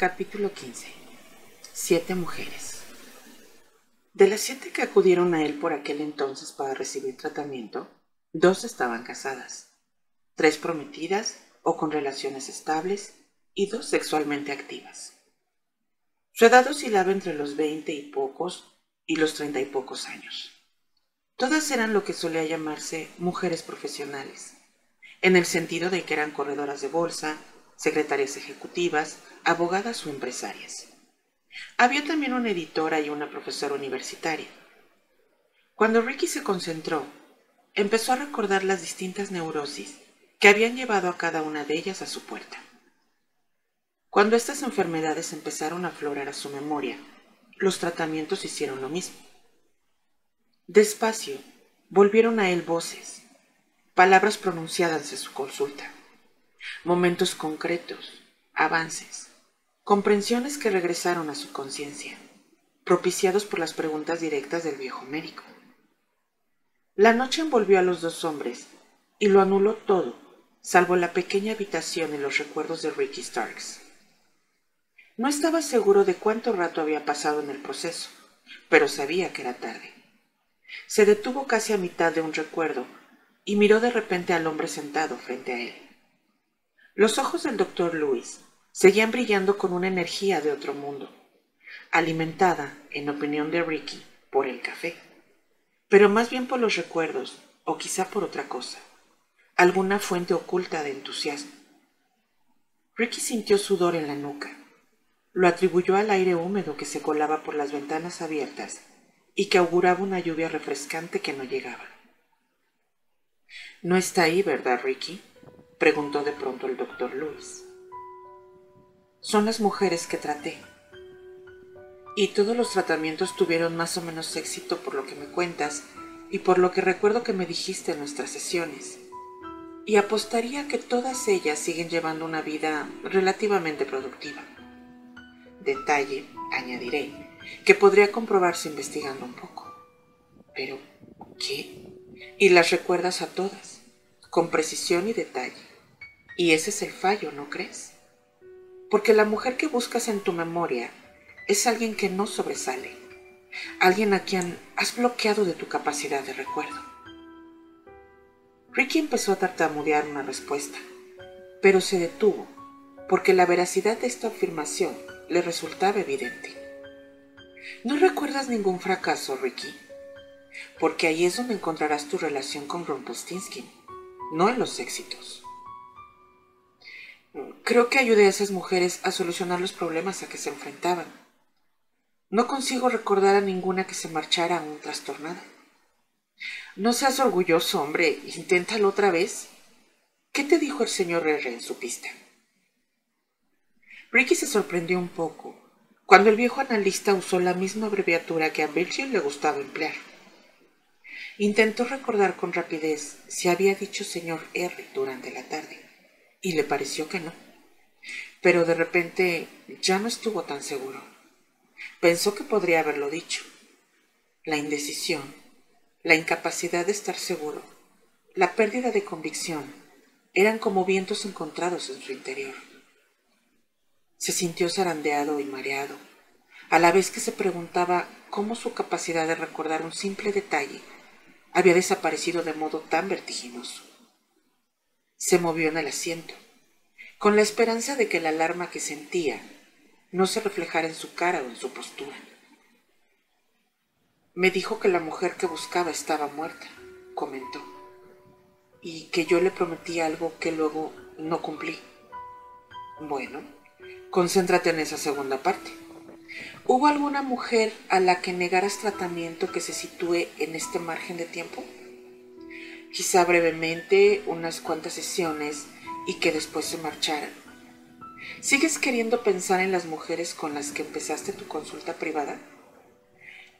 Capítulo 15. Siete mujeres. De las siete que acudieron a él por aquel entonces para recibir tratamiento, dos estaban casadas, tres prometidas o con relaciones estables y dos sexualmente activas. Su edad oscilaba entre los veinte y pocos y los treinta y pocos años. Todas eran lo que solía llamarse mujeres profesionales, en el sentido de que eran corredoras de bolsa, secretarias ejecutivas, abogadas o empresarias. Había también una editora y una profesora universitaria. Cuando Ricky se concentró, empezó a recordar las distintas neurosis que habían llevado a cada una de ellas a su puerta. Cuando estas enfermedades empezaron a aflorar a su memoria, los tratamientos hicieron lo mismo. Despacio, volvieron a él voces, palabras pronunciadas en su consulta momentos concretos, avances, comprensiones que regresaron a su conciencia, propiciados por las preguntas directas del viejo médico. La noche envolvió a los dos hombres y lo anuló todo, salvo la pequeña habitación y los recuerdos de Ricky Starks. No estaba seguro de cuánto rato había pasado en el proceso, pero sabía que era tarde. Se detuvo casi a mitad de un recuerdo y miró de repente al hombre sentado frente a él. Los ojos del doctor Lewis seguían brillando con una energía de otro mundo, alimentada, en opinión de Ricky, por el café, pero más bien por los recuerdos, o quizá por otra cosa, alguna fuente oculta de entusiasmo. Ricky sintió sudor en la nuca. Lo atribuyó al aire húmedo que se colaba por las ventanas abiertas y que auguraba una lluvia refrescante que no llegaba. No está ahí, ¿verdad, Ricky? Preguntó de pronto el doctor Luis. Son las mujeres que traté. Y todos los tratamientos tuvieron más o menos éxito por lo que me cuentas y por lo que recuerdo que me dijiste en nuestras sesiones. Y apostaría que todas ellas siguen llevando una vida relativamente productiva. Detalle, añadiré, que podría comprobarse investigando un poco. Pero, ¿qué? Y las recuerdas a todas, con precisión y detalle. Y ese es el fallo, ¿no crees? Porque la mujer que buscas en tu memoria es alguien que no sobresale, alguien a quien has bloqueado de tu capacidad de recuerdo. Ricky empezó a tartamudear una respuesta, pero se detuvo porque la veracidad de esta afirmación le resultaba evidente. ¿No recuerdas ningún fracaso, Ricky? Porque ahí es donde encontrarás tu relación con Rumpelstiltskin, no en los éxitos. Creo que ayudé a esas mujeres a solucionar los problemas a que se enfrentaban. No consigo recordar a ninguna que se marchara aún trastornada. No seas orgulloso, hombre. Inténtalo otra vez. ¿Qué te dijo el señor R en su pista? Ricky se sorprendió un poco cuando el viejo analista usó la misma abreviatura que a Virgil le gustaba emplear. Intentó recordar con rapidez si había dicho señor R durante la tarde y le pareció que no. Pero de repente ya no estuvo tan seguro. Pensó que podría haberlo dicho. La indecisión, la incapacidad de estar seguro, la pérdida de convicción eran como vientos encontrados en su interior. Se sintió zarandeado y mareado, a la vez que se preguntaba cómo su capacidad de recordar un simple detalle había desaparecido de modo tan vertiginoso. Se movió en el asiento, con la esperanza de que la alarma que sentía no se reflejara en su cara o en su postura. Me dijo que la mujer que buscaba estaba muerta, comentó, y que yo le prometí algo que luego no cumplí. Bueno, concéntrate en esa segunda parte. ¿Hubo alguna mujer a la que negaras tratamiento que se sitúe en este margen de tiempo? Quizá brevemente unas cuantas sesiones y que después se marcharan. ¿Sigues queriendo pensar en las mujeres con las que empezaste tu consulta privada?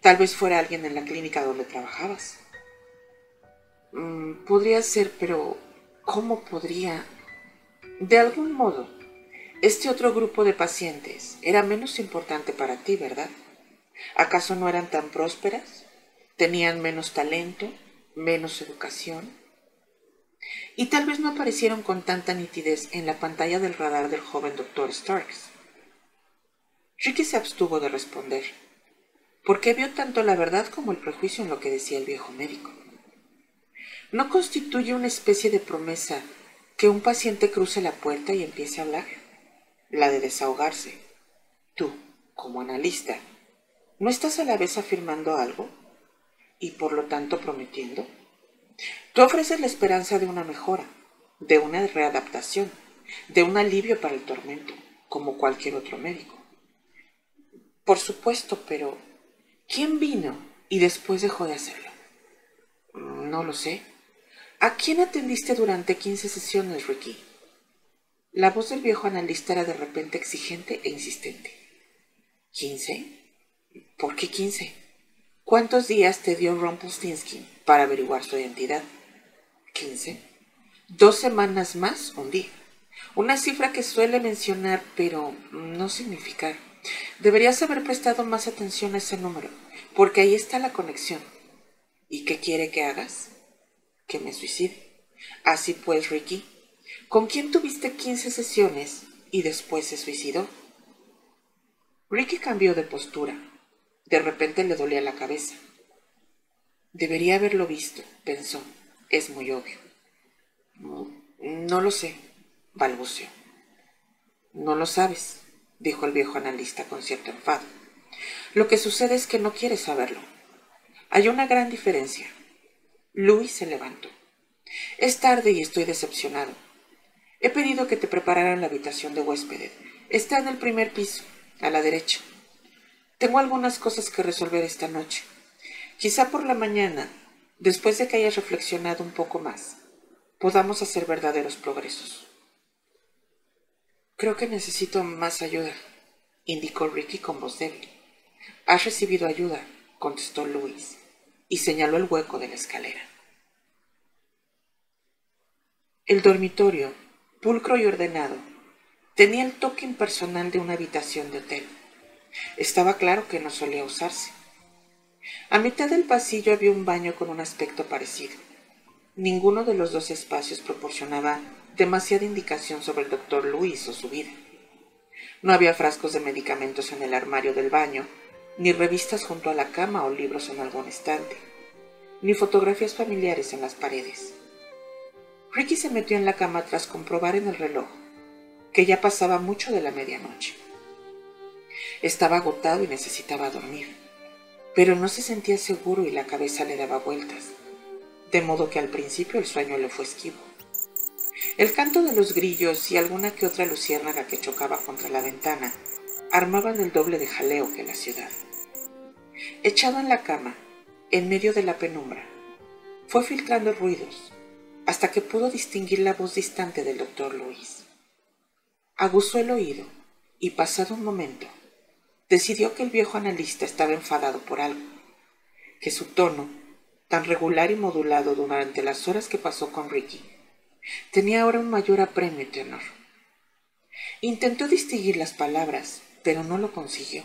Tal vez fuera alguien en la clínica donde trabajabas. Mm, podría ser, pero ¿cómo podría? De algún modo, este otro grupo de pacientes era menos importante para ti, ¿verdad? ¿Acaso no eran tan prósperas? ¿Tenían menos talento? Menos educación, y tal vez no aparecieron con tanta nitidez en la pantalla del radar del joven doctor Starks. Ricky se abstuvo de responder, porque vio tanto la verdad como el prejuicio en lo que decía el viejo médico. ¿No constituye una especie de promesa que un paciente cruce la puerta y empiece a hablar? La de desahogarse. Tú, como analista, ¿no estás a la vez afirmando algo y por lo tanto prometiendo? Tú ofreces la esperanza de una mejora, de una readaptación, de un alivio para el tormento, como cualquier otro médico. Por supuesto, pero ¿quién vino y después dejó de hacerlo? No lo sé. ¿A quién atendiste durante 15 sesiones, Ricky? La voz del viejo analista era de repente exigente e insistente. ¿Quince? ¿Por qué quince? ¿Cuántos días te dio Rumpelstiltskin para averiguar su identidad? ¿Quince? Dos semanas más, un día. Una cifra que suele mencionar, pero no significar. Deberías haber prestado más atención a ese número, porque ahí está la conexión. ¿Y qué quiere que hagas? Que me suicide. Así pues, Ricky, ¿con quién tuviste 15 sesiones y después se suicidó? Ricky cambió de postura. De repente le dolía la cabeza. Debería haberlo visto, pensó. Es muy obvio. No lo sé, balbuceó. No lo sabes, dijo el viejo analista con cierto enfado. Lo que sucede es que no quieres saberlo. Hay una gran diferencia. Louis se levantó. Es tarde y estoy decepcionado. He pedido que te prepararan la habitación de huéspedes. Está en el primer piso, a la derecha. Tengo algunas cosas que resolver esta noche. Quizá por la mañana, después de que hayas reflexionado un poco más, podamos hacer verdaderos progresos. Creo que necesito más ayuda, indicó Ricky con voz débil. Has recibido ayuda, contestó Luis, y señaló el hueco de la escalera. El dormitorio, pulcro y ordenado, tenía el toque impersonal de una habitación de hotel. Estaba claro que no solía usarse. A mitad del pasillo había un baño con un aspecto parecido. Ninguno de los dos espacios proporcionaba demasiada indicación sobre el doctor Luis o su vida. No había frascos de medicamentos en el armario del baño, ni revistas junto a la cama o libros en algún estante, ni fotografías familiares en las paredes. Ricky se metió en la cama tras comprobar en el reloj que ya pasaba mucho de la medianoche. Estaba agotado y necesitaba dormir, pero no se sentía seguro y la cabeza le daba vueltas, de modo que al principio el sueño le fue esquivo. El canto de los grillos y alguna que otra luciérnaga que chocaba contra la ventana armaban el doble de jaleo que la ciudad. Echado en la cama, en medio de la penumbra, fue filtrando ruidos hasta que pudo distinguir la voz distante del doctor Luis. Aguzó el oído y pasado un momento, decidió que el viejo analista estaba enfadado por algo, que su tono, tan regular y modulado durante las horas que pasó con Ricky, tenía ahora un mayor apremio y tenor. Intentó distinguir las palabras, pero no lo consiguió.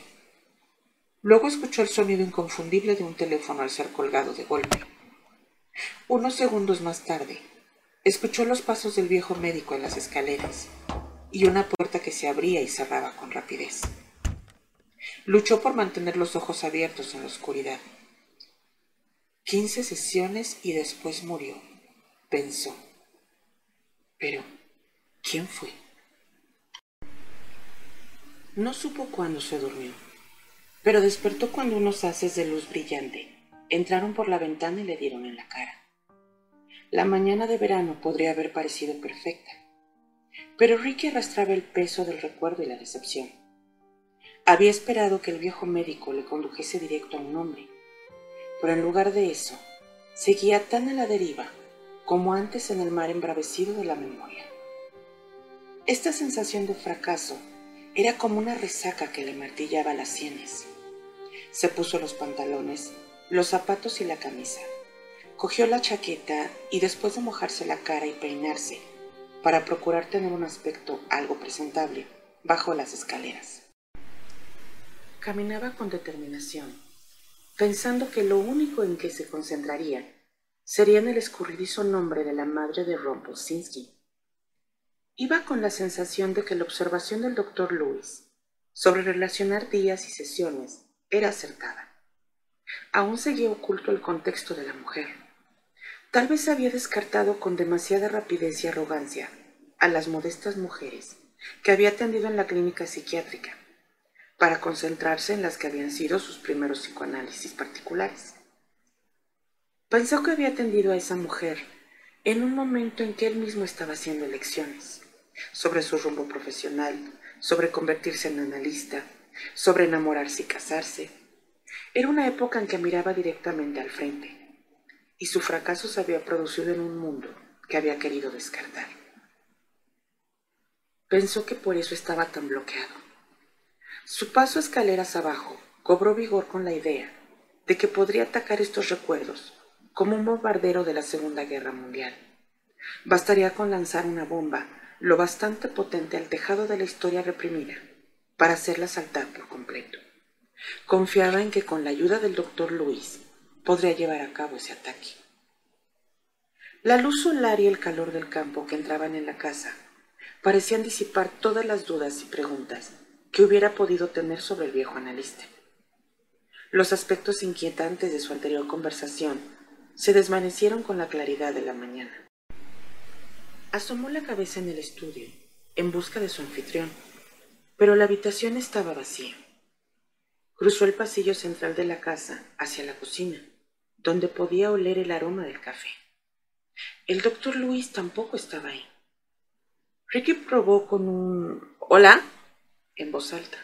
Luego escuchó el sonido inconfundible de un teléfono al ser colgado de golpe. Unos segundos más tarde, escuchó los pasos del viejo médico en las escaleras y una puerta que se abría y cerraba con rapidez. Luchó por mantener los ojos abiertos en la oscuridad. Quince sesiones y después murió, pensó. Pero, ¿quién fue? No supo cuándo se durmió, pero despertó cuando unos haces de luz brillante entraron por la ventana y le dieron en la cara. La mañana de verano podría haber parecido perfecta, pero Ricky arrastraba el peso del recuerdo y la decepción. Había esperado que el viejo médico le condujese directo a un hombre, pero en lugar de eso, seguía tan a la deriva como antes en el mar embravecido de la memoria. Esta sensación de fracaso era como una resaca que le martillaba las sienes. Se puso los pantalones, los zapatos y la camisa. Cogió la chaqueta y después de mojarse la cara y peinarse, para procurar tener un aspecto algo presentable, bajó las escaleras. Caminaba con determinación, pensando que lo único en que se concentraría sería en el escurridizo nombre de la madre de Rumpelstiltskin. Iba con la sensación de que la observación del doctor Lewis sobre relacionar días y sesiones era acertada. Aún seguía oculto el contexto de la mujer. Tal vez había descartado con demasiada rapidez y arrogancia a las modestas mujeres que había atendido en la clínica psiquiátrica para concentrarse en las que habían sido sus primeros psicoanálisis particulares. Pensó que había atendido a esa mujer en un momento en que él mismo estaba haciendo elecciones sobre su rumbo profesional, sobre convertirse en analista, sobre enamorarse y casarse. Era una época en que miraba directamente al frente, y su fracaso se había producido en un mundo que había querido descartar. Pensó que por eso estaba tan bloqueado. Su paso escaleras abajo cobró vigor con la idea de que podría atacar estos recuerdos como un bombardero de la Segunda Guerra Mundial. Bastaría con lanzar una bomba lo bastante potente al tejado de la historia reprimida para hacerla saltar por completo. Confiaba en que con la ayuda del doctor Luis podría llevar a cabo ese ataque. La luz solar y el calor del campo que entraban en la casa parecían disipar todas las dudas y preguntas que hubiera podido tener sobre el viejo analista. Los aspectos inquietantes de su anterior conversación se desvanecieron con la claridad de la mañana. Asomó la cabeza en el estudio, en busca de su anfitrión, pero la habitación estaba vacía. Cruzó el pasillo central de la casa hacia la cocina, donde podía oler el aroma del café. El doctor Luis tampoco estaba ahí. Ricky probó con un Hola en voz alta,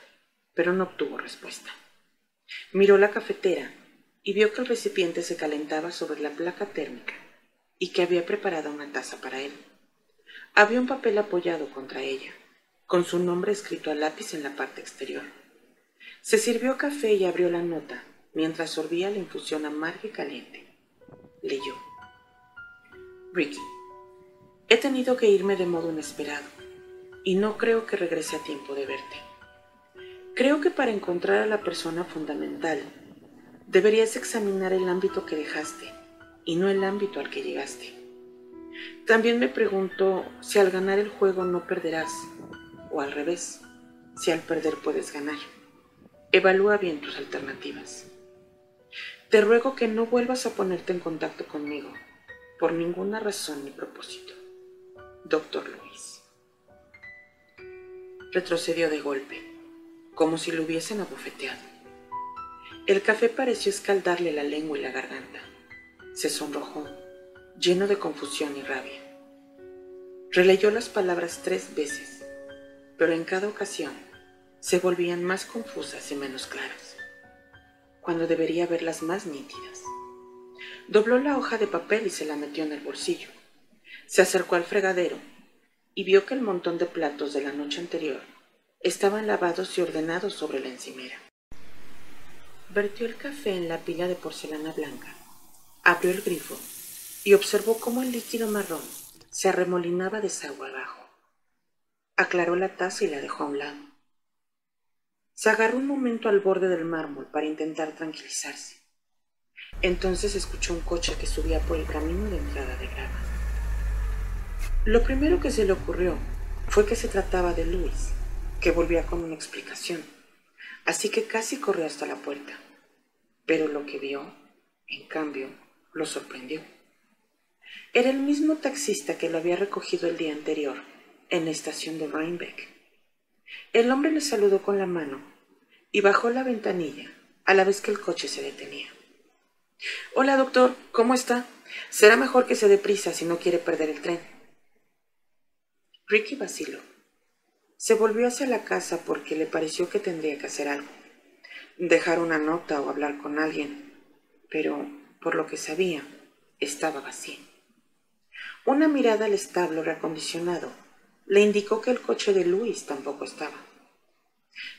pero no obtuvo respuesta. Miró la cafetera y vio que el recipiente se calentaba sobre la placa térmica y que había preparado una taza para él. Había un papel apoyado contra ella, con su nombre escrito a lápiz en la parte exterior. Se sirvió café y abrió la nota mientras sorbía la infusión amarga y caliente. Leyó. Ricky, he tenido que irme de modo inesperado y no creo que regrese a tiempo de verte. Creo que para encontrar a la persona fundamental deberías examinar el ámbito que dejaste y no el ámbito al que llegaste. También me pregunto si al ganar el juego no perderás, o al revés, si al perder puedes ganar. Evalúa bien tus alternativas. Te ruego que no vuelvas a ponerte en contacto conmigo, por ninguna razón ni propósito. Doctor Luis. Retrocedió de golpe, como si lo hubiesen abofeteado. El café pareció escaldarle la lengua y la garganta. Se sonrojó lleno de confusión y rabia. Releyó las palabras tres veces, pero en cada ocasión se volvían más confusas y menos claras, cuando debería verlas más nítidas. Dobló la hoja de papel y se la metió en el bolsillo. Se acercó al fregadero y vio que el montón de platos de la noche anterior estaban lavados y ordenados sobre la encimera. Vertió el café en la pila de porcelana blanca, abrió el grifo y observó cómo el líquido marrón se arremolinaba de sagua abajo. Aclaró la taza y la dejó a un lado. Se agarró un momento al borde del mármol para intentar tranquilizarse. Entonces escuchó un coche que subía por el camino de entrada de grava. Lo primero que se le ocurrió fue que se trataba de Luis, que volvía con una explicación, así que casi corrió hasta la puerta. Pero lo que vio, en cambio, lo sorprendió. Era el mismo taxista que lo había recogido el día anterior, en la estación de Rhinebeck. El hombre le saludó con la mano y bajó la ventanilla a la vez que el coche se detenía. Hola, doctor, ¿cómo está? Será mejor que se dé prisa si no quiere perder el tren. Ricky vaciló. Se volvió hacia la casa porque le pareció que tendría que hacer algo, dejar una nota o hablar con alguien, pero por lo que sabía, estaba vacío. Una mirada al establo reacondicionado le indicó que el coche de Luis tampoco estaba.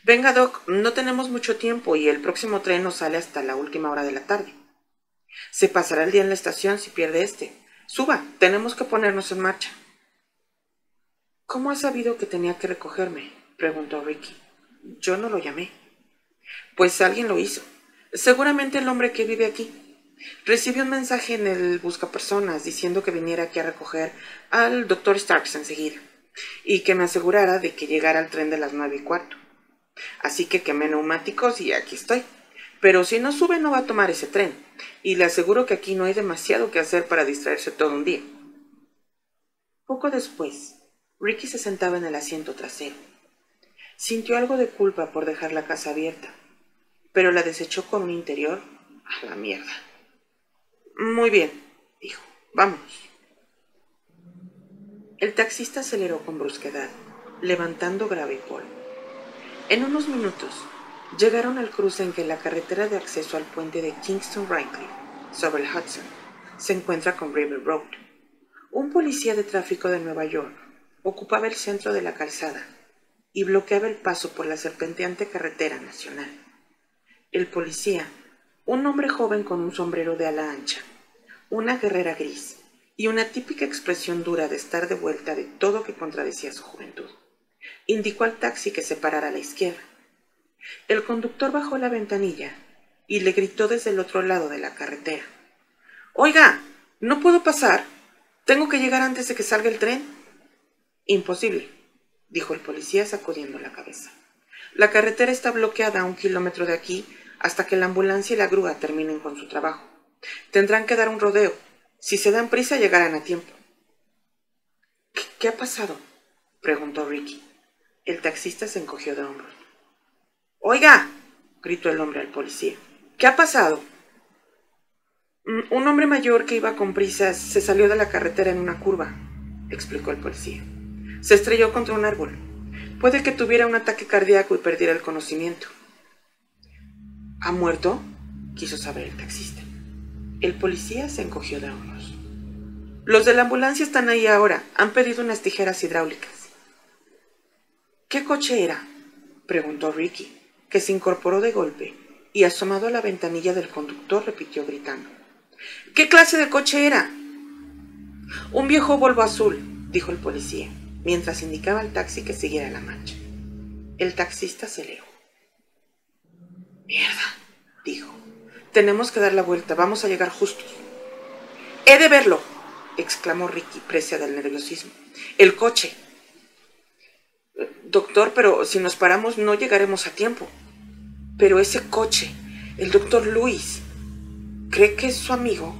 Venga, Doc, no tenemos mucho tiempo y el próximo tren no sale hasta la última hora de la tarde. Se pasará el día en la estación si pierde este. Suba, tenemos que ponernos en marcha. ¿Cómo ha sabido que tenía que recogerme? preguntó Ricky. Yo no lo llamé. Pues alguien lo hizo. Seguramente el hombre que vive aquí. Recibí un mensaje en el buscapersonas diciendo que viniera aquí a recoger al doctor Starks enseguida y que me asegurara de que llegara al tren de las nueve y cuarto. Así que quemé neumáticos y aquí estoy. Pero si no sube no va a tomar ese tren. Y le aseguro que aquí no hay demasiado que hacer para distraerse todo un día. Poco después, Ricky se sentaba en el asiento trasero. Sintió algo de culpa por dejar la casa abierta, pero la desechó con un interior a la mierda. Muy bien, dijo, vamos. El taxista aceleró con brusquedad, levantando grave polvo. En unos minutos llegaron al cruce en que la carretera de acceso al puente de Kingston Rankley, sobre el Hudson, se encuentra con River Road. Un policía de tráfico de Nueva York ocupaba el centro de la calzada y bloqueaba el paso por la serpenteante carretera nacional. El policía, un hombre joven con un sombrero de ala ancha, una guerrera gris y una típica expresión dura de estar de vuelta de todo que contradecía su juventud, indicó al taxi que se parara a la izquierda. El conductor bajó la ventanilla y le gritó desde el otro lado de la carretera. Oiga, ¿no puedo pasar? Tengo que llegar antes de que salga el tren. Imposible, dijo el policía sacudiendo la cabeza. La carretera está bloqueada a un kilómetro de aquí hasta que la ambulancia y la grúa terminen con su trabajo. Tendrán que dar un rodeo. Si se dan prisa, llegarán a tiempo. ¿Qué, ha pasado? preguntó Ricky. El taxista se encogió de hombros. Oiga, gritó el hombre al policía. ¿Qué ha pasado? Mm, un hombre mayor que iba con prisas se salió de la carretera en una curva, explicó el policía. Se estrelló contra un árbol. Puede que tuviera un ataque cardíaco y perdiera el conocimiento. ¿Ha muerto? quiso saber el taxista. El policía se encogió de hombros. Los de la ambulancia están ahí ahora. Han pedido unas tijeras hidráulicas. ¿Qué coche era? preguntó Ricky, que se incorporó de golpe y asomado a la ventanilla del conductor repitió gritando. ¿Qué clase de coche era? Un viejo Volvo azul, dijo el policía mientras indicaba al taxi que siguiera la marcha. El taxista aceleró. Mierda, dijo. Tenemos que dar la vuelta, vamos a llegar justos. He de verlo, exclamó Ricky, precia del nerviosismo. El coche. Doctor, pero si nos paramos no llegaremos a tiempo. Pero ese coche, el doctor Luis, ¿cree que es su amigo?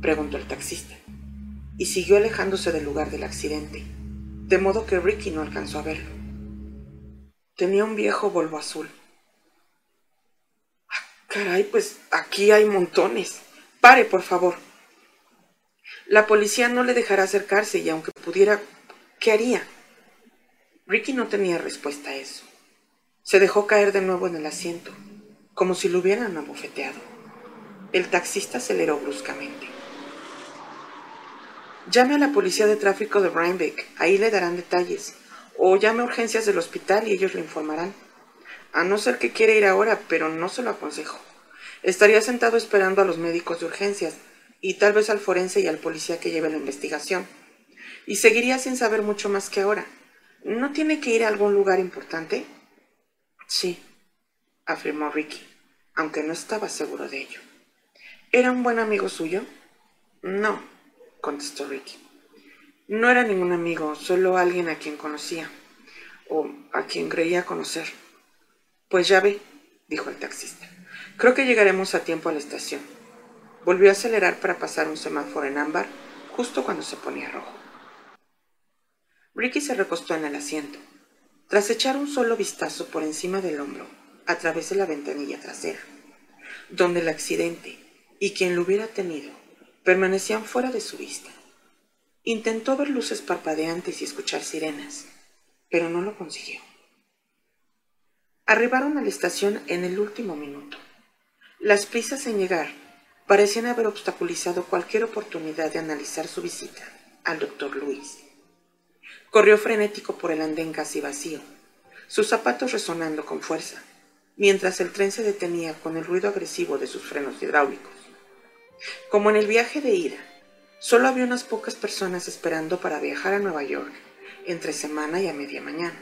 preguntó el taxista, y siguió alejándose del lugar del accidente de modo que Ricky no alcanzó a verlo. Tenía un viejo Volvo azul. Ah, caray, pues aquí hay montones. Pare, por favor. La policía no le dejará acercarse y aunque pudiera, ¿qué haría? Ricky no tenía respuesta a eso. Se dejó caer de nuevo en el asiento, como si lo hubieran abofeteado. El taxista aceleró bruscamente. Llame a la policía de tráfico de Rhinebeck, ahí le darán detalles. O llame a urgencias del hospital y ellos le informarán. A no ser que quiera ir ahora, pero no se lo aconsejo. Estaría sentado esperando a los médicos de urgencias y tal vez al forense y al policía que lleve la investigación. Y seguiría sin saber mucho más que ahora. ¿No tiene que ir a algún lugar importante? Sí, afirmó Ricky, aunque no estaba seguro de ello. ¿Era un buen amigo suyo? No, contestó Ricky. No era ningún amigo, solo alguien a quien conocía, o a quien creía conocer. Pues ya ve, dijo el taxista. Creo que llegaremos a tiempo a la estación. Volvió a acelerar para pasar un semáforo en ámbar justo cuando se ponía rojo. Ricky se recostó en el asiento. Tras echar un solo vistazo por encima del hombro, a través de la ventanilla trasera, donde el accidente y quien lo hubiera tenido permanecían fuera de su vista. Intentó ver luces parpadeantes y escuchar sirenas, pero no lo consiguió. Arribaron a la estación en el último minuto. Las prisas en llegar parecían haber obstaculizado cualquier oportunidad de analizar su visita al doctor Luis. Corrió frenético por el andén casi vacío, sus zapatos resonando con fuerza, mientras el tren se detenía con el ruido agresivo de sus frenos hidráulicos. Como en el viaje de ida, solo había unas pocas personas esperando para viajar a Nueva York entre semana y a media mañana.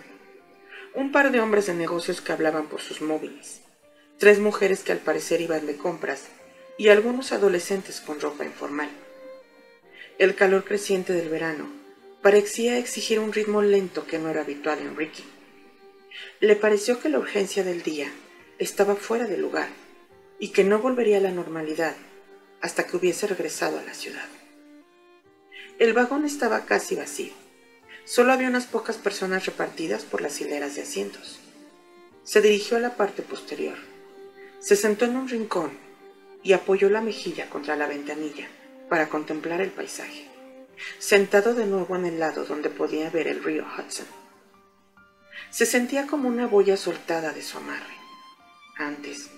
Un par de hombres de negocios que hablaban por sus móviles, tres mujeres que al parecer iban de compras y algunos adolescentes con ropa informal. El calor creciente del verano parecía exigir un ritmo lento que no era habitual en Ricky. Le pareció que la urgencia del día estaba fuera de lugar y que no volvería a la normalidad hasta que hubiese regresado a la ciudad. El vagón estaba casi vacío. Solo había unas pocas personas repartidas por las hileras de asientos. Se dirigió a la parte posterior. Se sentó en un rincón y apoyó la mejilla contra la ventanilla para contemplar el paisaje, sentado de nuevo en el lado donde podía ver el río Hudson. Se sentía como una boya soltada de su amarre. Antes,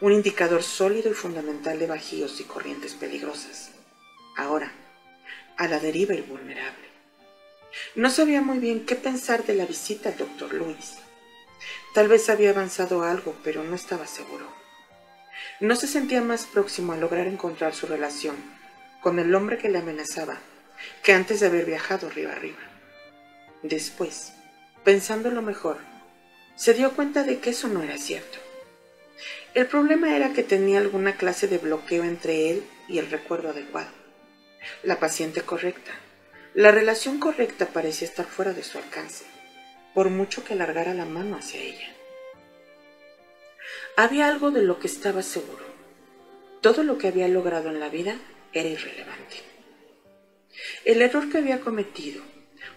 un indicador sólido y fundamental de bajíos y corrientes peligrosas. Ahora, a la deriva y vulnerable. No sabía muy bien qué pensar de la visita al doctor Luis. Tal vez había avanzado algo, pero no estaba seguro. No se sentía más próximo a lograr encontrar su relación con el hombre que le amenazaba que antes de haber viajado río arriba. Después, pensando lo mejor, se dio cuenta de que eso no era cierto. El problema era que tenía alguna clase de bloqueo entre él y el recuerdo adecuado. La paciente correcta. La relación correcta parecía estar fuera de su alcance, por mucho que alargara la mano hacia ella. Había algo de lo que estaba seguro. Todo lo que había logrado en la vida era irrelevante. El error que había cometido,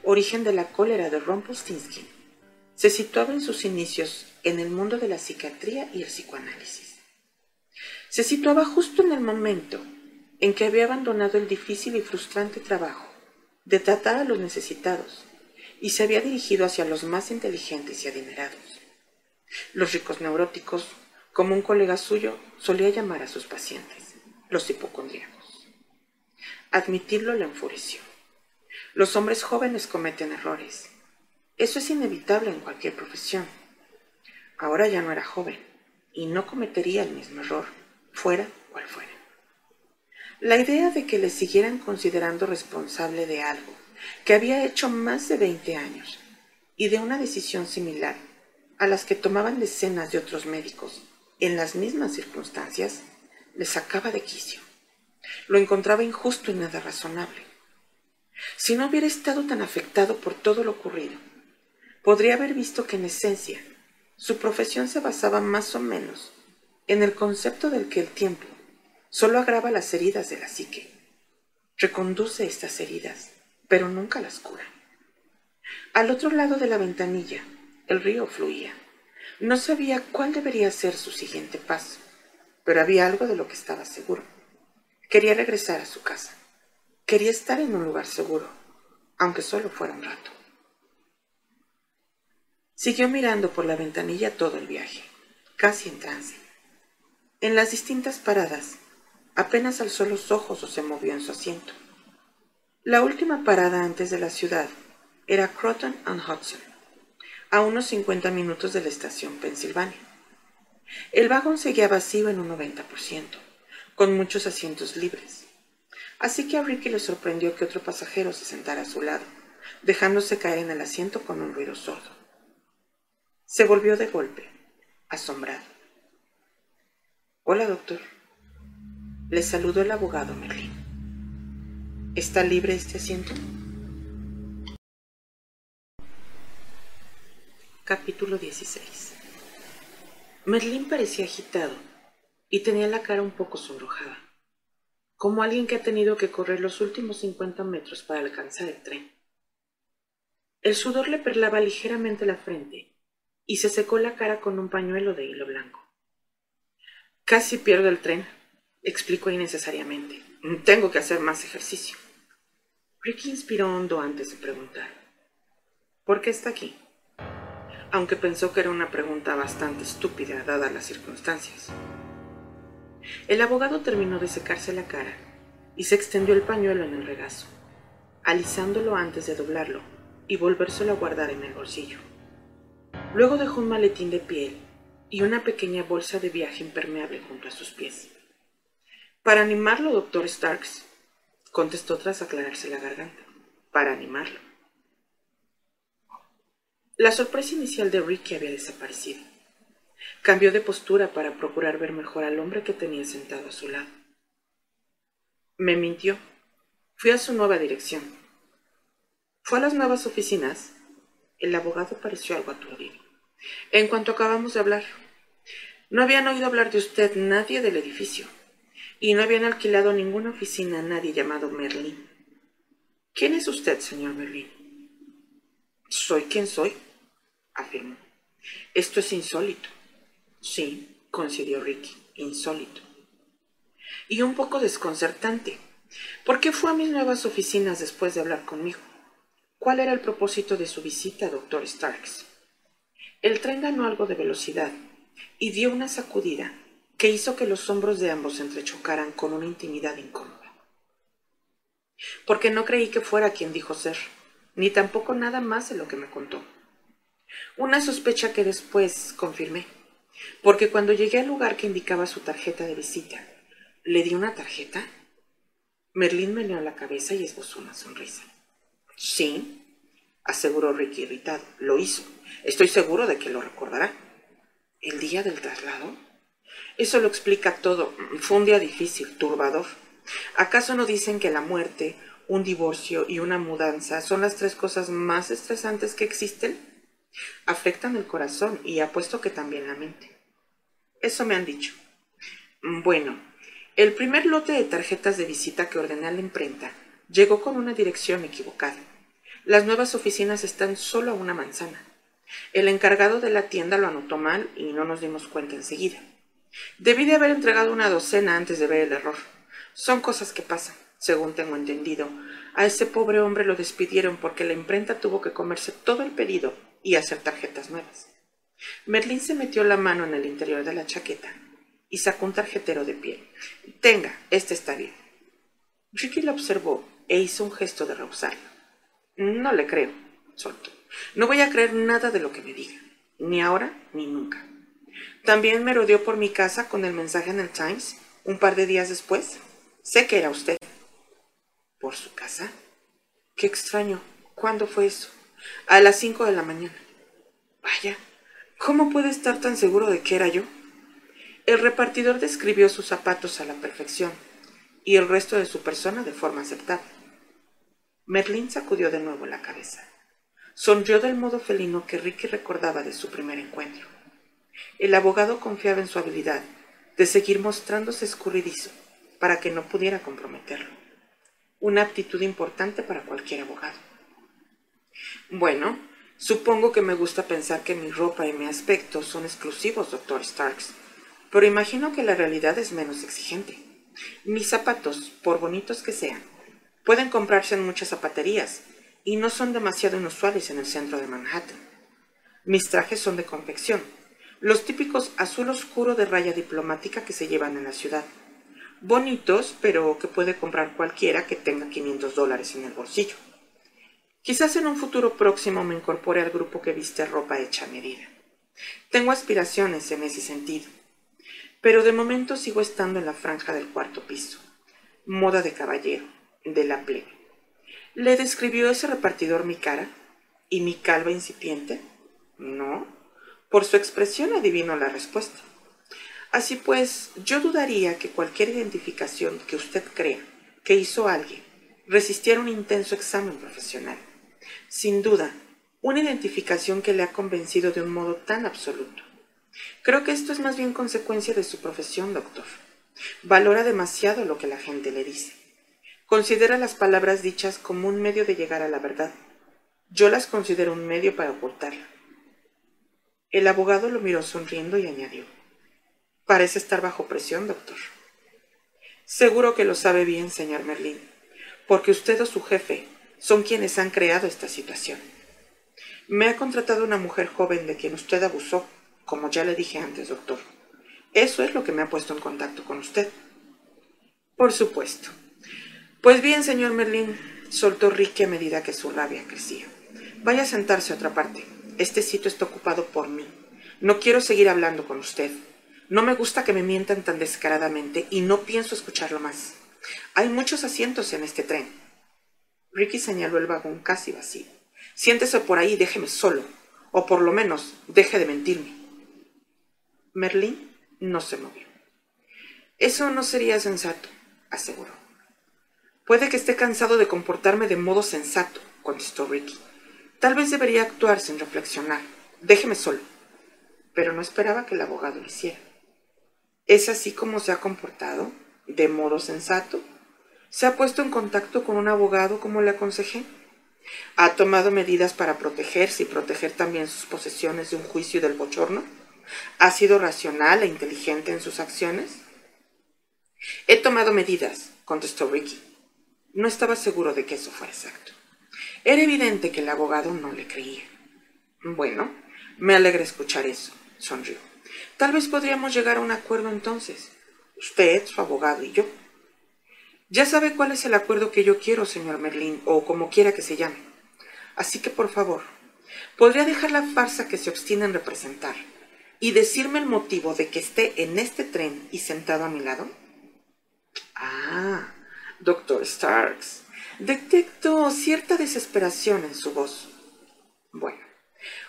origen de la cólera de Rumpelstiltskin, se situaba en sus inicios en el mundo de la psiquiatría y el psicoanálisis. Se situaba justo en el momento en que había abandonado el difícil y frustrante trabajo de tratar a los necesitados y se había dirigido hacia los más inteligentes y adinerados. Los ricos neuróticos, como un colega suyo solía llamar a sus pacientes, los hipocondríacos. Admitirlo le enfureció. Los hombres jóvenes cometen errores. Eso es inevitable en cualquier profesión. Ahora ya no era joven y no cometería el mismo error, fuera cual fuera. La idea de que le siguieran considerando responsable de algo que había hecho más de 20 años y de una decisión similar a las que tomaban decenas de otros médicos en las mismas circunstancias, le sacaba de quicio. Lo encontraba injusto y nada razonable. Si no hubiera estado tan afectado por todo lo ocurrido, podría haber visto que en esencia su profesión se basaba más o menos en el concepto del que el tiempo solo agrava las heridas de la psique. Reconduce estas heridas, pero nunca las cura. Al otro lado de la ventanilla, el río fluía. No sabía cuál debería ser su siguiente paso, pero había algo de lo que estaba seguro. Quería regresar a su casa. Quería estar en un lugar seguro, aunque solo fuera un rato. Siguió mirando por la ventanilla todo el viaje, casi en trance. En las distintas paradas Apenas alzó los ojos o se movió en su asiento. La última parada antes de la ciudad era Croton and Hudson, a unos 50 minutos de la estación Pensilvania. El vagón seguía vacío en un 90%, con muchos asientos libres. Así que a Ricky le sorprendió que otro pasajero se sentara a su lado, dejándose caer en el asiento con un ruido sordo. Se volvió de golpe, asombrado. Hola, doctor. Le saludó el abogado Merlín. ¿Está libre este asiento? Capítulo 16 Merlín parecía agitado y tenía la cara un poco sonrojada, como alguien que ha tenido que correr los últimos 50 metros para alcanzar el tren. El sudor le perlaba ligeramente la frente y se secó la cara con un pañuelo de hilo blanco. Casi pierdo el tren, explicó innecesariamente. Tengo que hacer más ejercicio. Ricky inspiró hondo antes de preguntar. ¿Por qué está aquí? Aunque pensó que era una pregunta bastante estúpida dadas las circunstancias. El abogado terminó de secarse la cara y se extendió el pañuelo en el regazo, alisándolo antes de doblarlo y volvérselo a guardar en el bolsillo. Luego dejó un maletín de piel y una pequeña bolsa de viaje impermeable junto a sus pies. Para animarlo, doctor Starks, contestó tras aclararse la garganta. Para animarlo. La sorpresa inicial de Ricky había desaparecido. Cambió de postura para procurar ver mejor al hombre que tenía sentado a su lado. Me mintió. Fui a su nueva dirección. ¿Fue a las nuevas oficinas? El abogado pareció algo aturdido. En cuanto acabamos de hablar, no habían oído hablar de usted nadie del edificio, y no habían alquilado ninguna oficina a nadie llamado Merlin. ¿Quién es usted, señor Merlin? Soy quien soy, afirmó. Esto es insólito. Sí, concedió Ricky, insólito. Y un poco desconcertante. ¿Por qué fue a mis nuevas oficinas después de hablar conmigo? ¿Cuál era el propósito de su visita, doctor Starks? El tren ganó algo de velocidad y dio una sacudida que hizo que los hombros de ambos se entrechocaran con una intimidad incómoda. Porque no creí que fuera quien dijo ser, ni tampoco nada más de lo que me contó. Una sospecha que después confirmé, porque cuando llegué al lugar que indicaba su tarjeta de visita, le di una tarjeta. Merlín meneó la cabeza y esbozó una sonrisa. Sí, aseguró Ricky irritado. Lo hizo. Estoy seguro de que lo recordará. ¿El día del traslado? Eso lo explica todo. Fue un día difícil, turbador. ¿Acaso no dicen que la muerte, un divorcio y una mudanza son las tres cosas más estresantes que existen? Afectan el corazón y apuesto que también la mente. Eso me han dicho. Bueno, el primer lote de tarjetas de visita que ordené a la imprenta llegó con una dirección equivocada. Las nuevas oficinas están solo a una manzana. El encargado de la tienda lo anotó mal y no nos dimos cuenta enseguida. Debí de haber entregado una docena antes de ver el error. Son cosas que pasan, según tengo entendido. A ese pobre hombre lo despidieron porque la imprenta tuvo que comerse todo el pedido y hacer tarjetas nuevas. Merlín se metió la mano en el interior de la chaqueta y sacó un tarjetero de pie. Tenga, este está bien. Ricky lo observó e hizo un gesto de rehusarlo. No le creo, soltó. No voy a creer nada de lo que me diga, ni ahora ni nunca. También me rodeó por mi casa con el mensaje en el Times un par de días después. Sé que era usted. ¿Por su casa? Qué extraño. ¿Cuándo fue eso? A las cinco de la mañana. Vaya, ¿cómo puede estar tan seguro de que era yo? El repartidor describió sus zapatos a la perfección y el resto de su persona de forma aceptable. Merlín sacudió de nuevo la cabeza. Sonrió del modo felino que Ricky recordaba de su primer encuentro. El abogado confiaba en su habilidad de seguir mostrándose escurridizo para que no pudiera comprometerlo. Una aptitud importante para cualquier abogado. Bueno, supongo que me gusta pensar que mi ropa y mi aspecto son exclusivos, doctor Starks, pero imagino que la realidad es menos exigente. Mis zapatos, por bonitos que sean, pueden comprarse en muchas zapaterías y no son demasiado inusuales en el centro de Manhattan. Mis trajes son de confección, los típicos azul oscuro de raya diplomática que se llevan en la ciudad. Bonitos, pero que puede comprar cualquiera que tenga 500 dólares en el bolsillo. Quizás en un futuro próximo me incorpore al grupo que viste ropa hecha a medida. Tengo aspiraciones en ese sentido pero de momento sigo estando en la franja del cuarto piso. Moda de caballero, de la plebe. ¿Le describió ese repartidor mi cara? ¿Y mi calva incipiente? No. Por su expresión adivino la respuesta. Así pues, yo dudaría que cualquier identificación que usted crea que hizo alguien resistiera un intenso examen profesional. Sin duda, una identificación que le ha convencido de un modo tan absoluto. Creo que esto es más bien consecuencia de su profesión, doctor. Valora demasiado lo que la gente le dice. Considera las palabras dichas como un medio de llegar a la verdad. Yo las considero un medio para ocultarla. El abogado lo miró sonriendo y añadió, Parece estar bajo presión, doctor. Seguro que lo sabe bien, señor Merlín, porque usted o su jefe son quienes han creado esta situación. Me ha contratado una mujer joven de quien usted abusó como ya le dije antes, doctor. Eso es lo que me ha puesto en contacto con usted. Por supuesto. Pues bien, señor Merlín, soltó Ricky a medida que su rabia crecía. Vaya a sentarse a otra parte. Este sitio está ocupado por mí. No quiero seguir hablando con usted. No me gusta que me mientan tan descaradamente y no pienso escucharlo más. Hay muchos asientos en este tren. Ricky señaló el vagón casi vacío. Siéntese por ahí y déjeme solo. O por lo menos, deje de mentirme. Merlín no se movió. Eso no sería sensato, aseguró. Puede que esté cansado de comportarme de modo sensato, contestó Ricky. Tal vez debería actuar sin reflexionar. Déjeme solo. pero no esperaba que el abogado lo hiciera. ¿Es así como se ha comportado? ¿De modo sensato? ¿Se ha puesto en contacto con un abogado como le aconsejé? ¿Ha tomado medidas para protegerse y proteger también sus posesiones de un juicio y del bochorno? ¿Ha sido racional e inteligente en sus acciones? He tomado medidas, contestó Ricky. No estaba seguro de que eso fuera exacto. Era evidente que el abogado no le creía. Bueno, me alegra escuchar eso, sonrió. Tal vez podríamos llegar a un acuerdo entonces. Usted, su abogado y yo. Ya sabe cuál es el acuerdo que yo quiero, señor Merlín, o como quiera que se llame. Así que, por favor, ¿podría dejar la farsa que se obstina en representar y decirme el motivo de que esté en este tren y sentado a mi lado? Ah, doctor Starks. Detecto cierta desesperación en su voz. Bueno,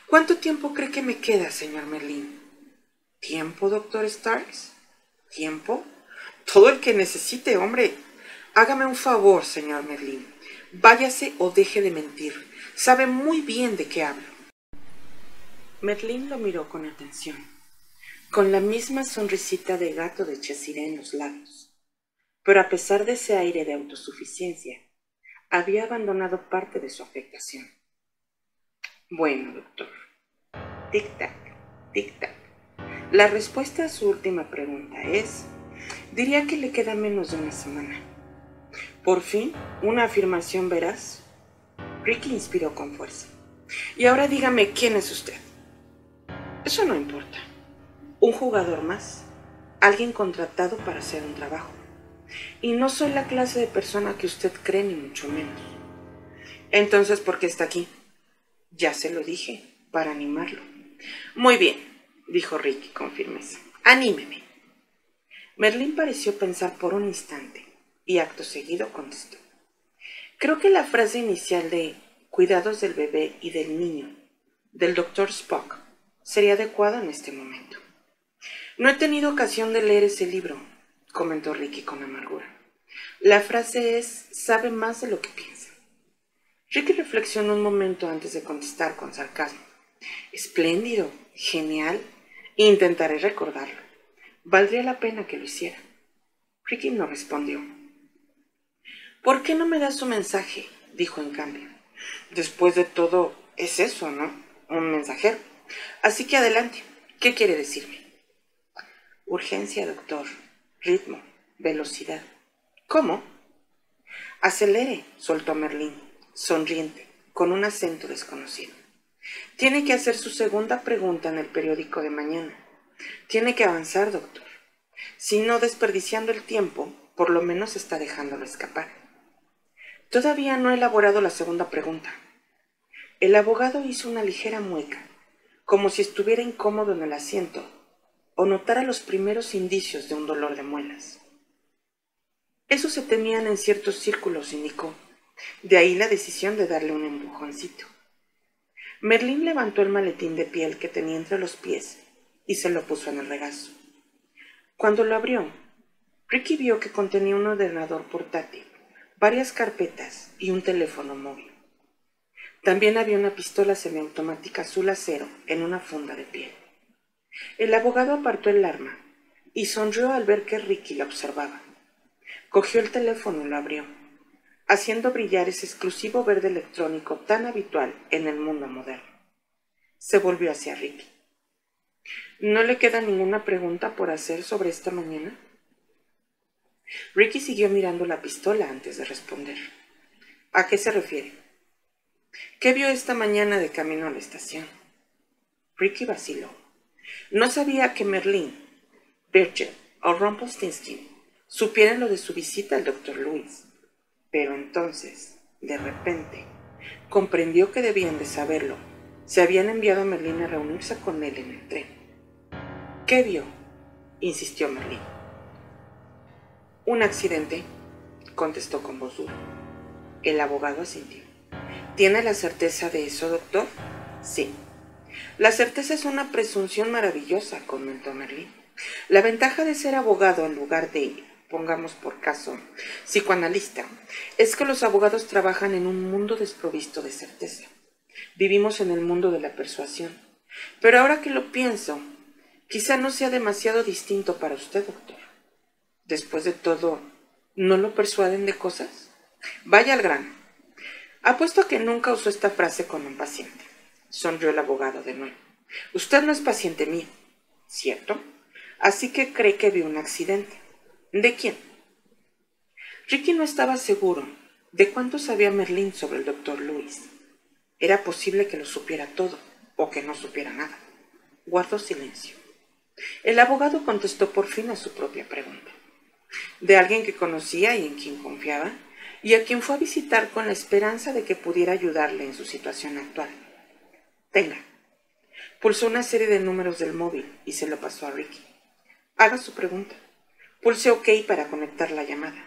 ¿cuánto tiempo cree que me queda, señor Merlín? ¿Tiempo, doctor Starks? ¿Tiempo? Todo el que necesite, hombre. Hágame un favor, señor Merlín. Váyase o deje de mentir. Sabe muy bien de qué hablo. Merlín lo miró con atención, con la misma sonrisita de gato de Chesire en los labios. Pero a pesar de ese aire de autosuficiencia, había abandonado parte de su afectación. Bueno, doctor. Tic-tac, tic-tac. La respuesta a su última pregunta es, diría que le queda menos de una semana. Por fin, una afirmación veraz. Ricky inspiró con fuerza. Y ahora dígame quién es usted. Eso no importa. Un jugador más. Alguien contratado para hacer un trabajo. Y no soy la clase de persona que usted cree, ni mucho menos. Entonces, ¿por qué está aquí? Ya se lo dije, para animarlo. Muy bien, dijo Ricky con firmeza. Anímeme. Merlín pareció pensar por un instante y acto seguido contestó. Creo que la frase inicial de cuidados del bebé y del niño del doctor Spock sería adecuada en este momento. No he tenido ocasión de leer ese libro, comentó Ricky con amargura. La frase es sabe más de lo que piensa. Ricky reflexionó un momento antes de contestar con sarcasmo. Espléndido, genial. Intentaré recordarlo. Valdría la pena que lo hiciera. Ricky no respondió. ¿Por qué no me da su mensaje? dijo en cambio. Después de todo, es eso, ¿no? Un mensajero. Así que adelante. ¿Qué quiere decirme? Urgencia, doctor. Ritmo. Velocidad. ¿Cómo? Acelere, soltó Merlín, sonriente, con un acento desconocido. Tiene que hacer su segunda pregunta en el periódico de mañana. Tiene que avanzar, doctor. Si no desperdiciando el tiempo, por lo menos está dejándolo escapar. Todavía no he elaborado la segunda pregunta. El abogado hizo una ligera mueca, como si estuviera incómodo en el asiento o notara los primeros indicios de un dolor de muelas. Eso se temían en ciertos círculos, indicó. De ahí la decisión de darle un empujoncito. Merlín levantó el maletín de piel que tenía entre los pies y se lo puso en el regazo. Cuando lo abrió, Ricky vio que contenía un ordenador portátil varias carpetas y un teléfono móvil. También había una pistola semiautomática azul acero en una funda de piel. El abogado apartó el arma y sonrió al ver que Ricky la observaba. Cogió el teléfono y lo abrió, haciendo brillar ese exclusivo verde electrónico tan habitual en el mundo moderno. Se volvió hacia Ricky. ¿No le queda ninguna pregunta por hacer sobre esta mañana? Ricky siguió mirando la pistola antes de responder. ¿A qué se refiere? ¿Qué vio esta mañana de camino a la estación? Ricky vaciló. No sabía que Merlin, Bircher o Rumpelstiltskin supieran lo de su visita al doctor Luis. Pero entonces, de repente, comprendió que debían de saberlo. Se habían enviado a Merlin a reunirse con él en el tren. ¿Qué vio? insistió Merlin. Un accidente, contestó con voz dura. El abogado asintió. ¿Tiene la certeza de eso, doctor? Sí. La certeza es una presunción maravillosa, comentó Merlin. La ventaja de ser abogado en lugar de, pongamos por caso, psicoanalista, es que los abogados trabajan en un mundo desprovisto de certeza. Vivimos en el mundo de la persuasión. Pero ahora que lo pienso, Quizá no sea demasiado distinto para usted, doctor. Después de todo, ¿no lo persuaden de cosas? Vaya al grano. Apuesto a que nunca usó esta frase con un paciente. Sonrió el abogado de nuevo. Usted no es paciente mío, ¿cierto? Así que cree que vio un accidente. ¿De quién? Ricky no estaba seguro de cuánto sabía Merlín sobre el doctor Luis. Era posible que lo supiera todo o que no supiera nada. Guardó silencio. El abogado contestó por fin a su propia pregunta. De alguien que conocía y en quien confiaba, y a quien fue a visitar con la esperanza de que pudiera ayudarle en su situación actual. Tenga. Pulsó una serie de números del móvil y se lo pasó a Ricky. Haga su pregunta. Pulse OK para conectar la llamada.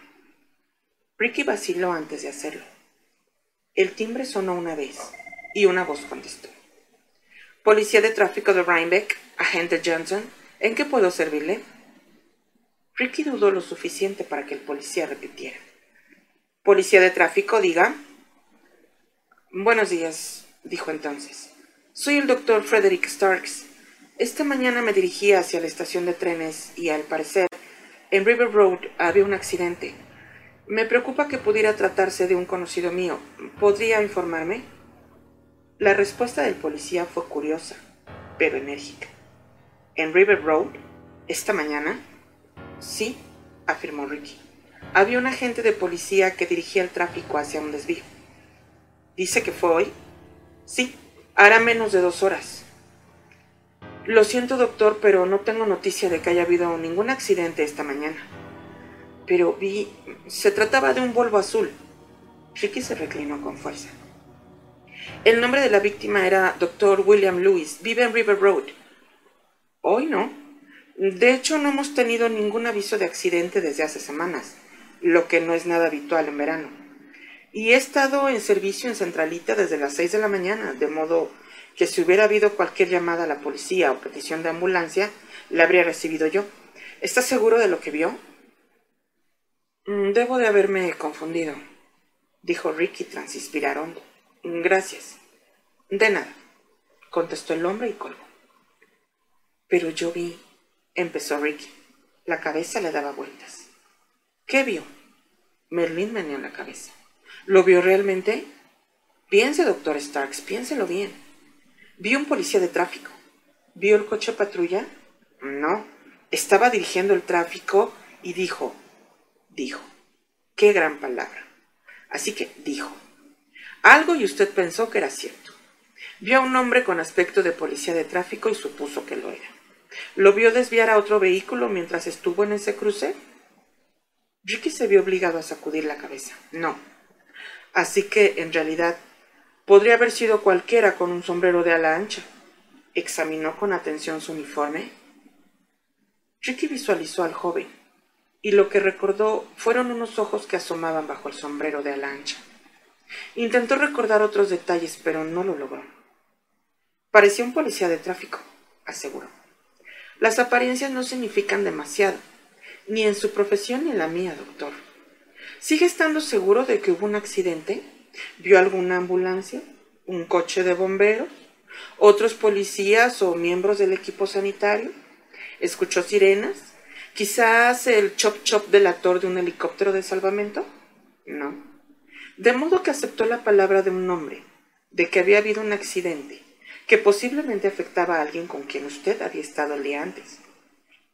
Ricky vaciló antes de hacerlo. El timbre sonó una vez y una voz contestó. Policía de tráfico de Rhinebeck, agente Johnson, ¿en qué puedo servirle? Ricky dudó lo suficiente para que el policía repitiera. Policía de tráfico, diga. Buenos días, dijo entonces. Soy el doctor Frederick Starks. Esta mañana me dirigía hacia la estación de trenes y, al parecer, en River Road había un accidente. Me preocupa que pudiera tratarse de un conocido mío. ¿Podría informarme? La respuesta del policía fue curiosa, pero enérgica. ¿En River Road? ¿Esta mañana? Sí, afirmó Ricky. Había un agente de policía que dirigía el tráfico hacia un desvío. ¿Dice que fue hoy? Sí, hará menos de dos horas. Lo siento, doctor, pero no tengo noticia de que haya habido ningún accidente esta mañana pero vi... se trataba de un Volvo azul. Ricky se reclinó con fuerza. El nombre de la víctima era Dr. William Lewis. Vive en River Road. Hoy no. De hecho, no hemos tenido ningún aviso de accidente desde hace semanas, lo que no es nada habitual en verano. Y he estado en servicio en Centralita desde las seis de la mañana, de modo que si hubiera habido cualquier llamada a la policía o petición de ambulancia, la habría recibido yo. ¿Está seguro de lo que vio? Mm, debo de haberme confundido, dijo Ricky tras inspirar hondo. Gracias. De nada, contestó el hombre y colgó. Pero yo vi, empezó Ricky. La cabeza le daba vueltas. ¿Qué vio? Merlin meneó la cabeza. ¿Lo vio realmente? Piense, doctor Starks, piénselo bien. ¿Vio un policía de tráfico? ¿Vio el coche patrulla? No. Estaba dirigiendo el tráfico y dijo, dijo. Qué gran palabra. Así que dijo. Algo y usted pensó que era cierto. Vio a un hombre con aspecto de policía de tráfico y supuso que lo era. ¿Lo vio desviar a otro vehículo mientras estuvo en ese cruce? Ricky se vio obligado a sacudir la cabeza. No. Así que, en realidad, podría haber sido cualquiera con un sombrero de ala ancha. Examinó con atención su uniforme. Ricky visualizó al joven y lo que recordó fueron unos ojos que asomaban bajo el sombrero de ala ancha. Intentó recordar otros detalles, pero no lo logró. Parecía un policía de tráfico, aseguró. Las apariencias no significan demasiado, ni en su profesión ni en la mía, doctor. ¿Sigue estando seguro de que hubo un accidente? ¿Vio alguna ambulancia? ¿Un coche de bomberos? ¿Otros policías o miembros del equipo sanitario? ¿Escuchó sirenas? Quizás el chop chop delator de un helicóptero de salvamento. No. De modo que aceptó la palabra de un hombre, de que había habido un accidente, que posiblemente afectaba a alguien con quien usted había estado el día antes.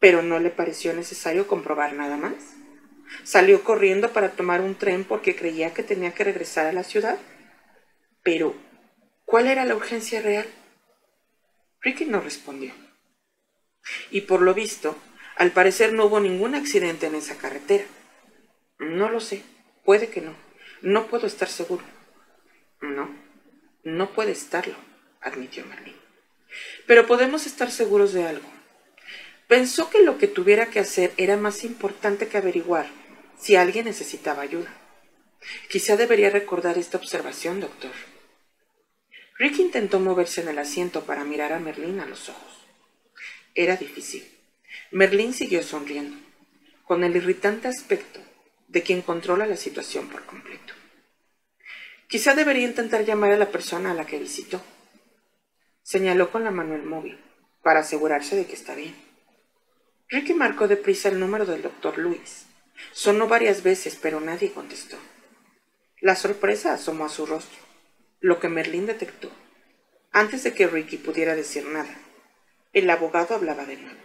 Pero no le pareció necesario comprobar nada más. Salió corriendo para tomar un tren porque creía que tenía que regresar a la ciudad. Pero, ¿cuál era la urgencia real? Ricky no respondió. Y por lo visto, al parecer no hubo ningún accidente en esa carretera. No lo sé, puede que no. No puedo estar seguro. No, no puede estarlo, admitió Marlene. Pero podemos estar seguros de algo. Pensó que lo que tuviera que hacer era más importante que averiguar si alguien necesitaba ayuda. Quizá debería recordar esta observación, doctor. Rick intentó moverse en el asiento para mirar a Merlín a los ojos. Era difícil. Merlín siguió sonriendo, con el irritante aspecto de quien controla la situación por completo. Quizá debería intentar llamar a la persona a la que visitó. Señaló con la mano el móvil. para asegurarse de que está bien. Ricky marcó deprisa el número del doctor Luis. Sonó varias veces, pero nadie contestó. La sorpresa asomó a su rostro, lo que Merlín detectó. Antes de que Ricky pudiera decir nada, el abogado hablaba de nuevo.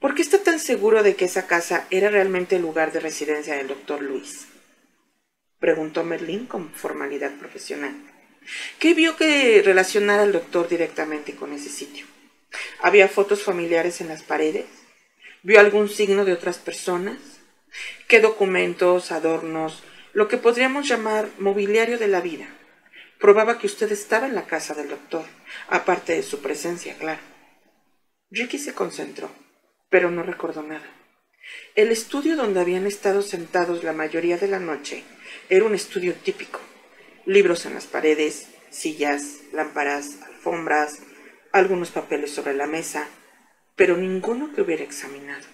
¿Por qué está tan seguro de que esa casa era realmente el lugar de residencia del doctor Luis? Preguntó Merlín con formalidad profesional. ¿Qué vio que relacionara al doctor directamente con ese sitio? ¿Había fotos familiares en las paredes? ¿Vio algún signo de otras personas? ¿Qué documentos, adornos, lo que podríamos llamar mobiliario de la vida? Probaba que usted estaba en la casa del doctor, aparte de su presencia, claro. Ricky se concentró pero no recordó nada. El estudio donde habían estado sentados la mayoría de la noche era un estudio típico. Libros en las paredes, sillas, lámparas, alfombras, algunos papeles sobre la mesa, pero ninguno que hubiera examinado.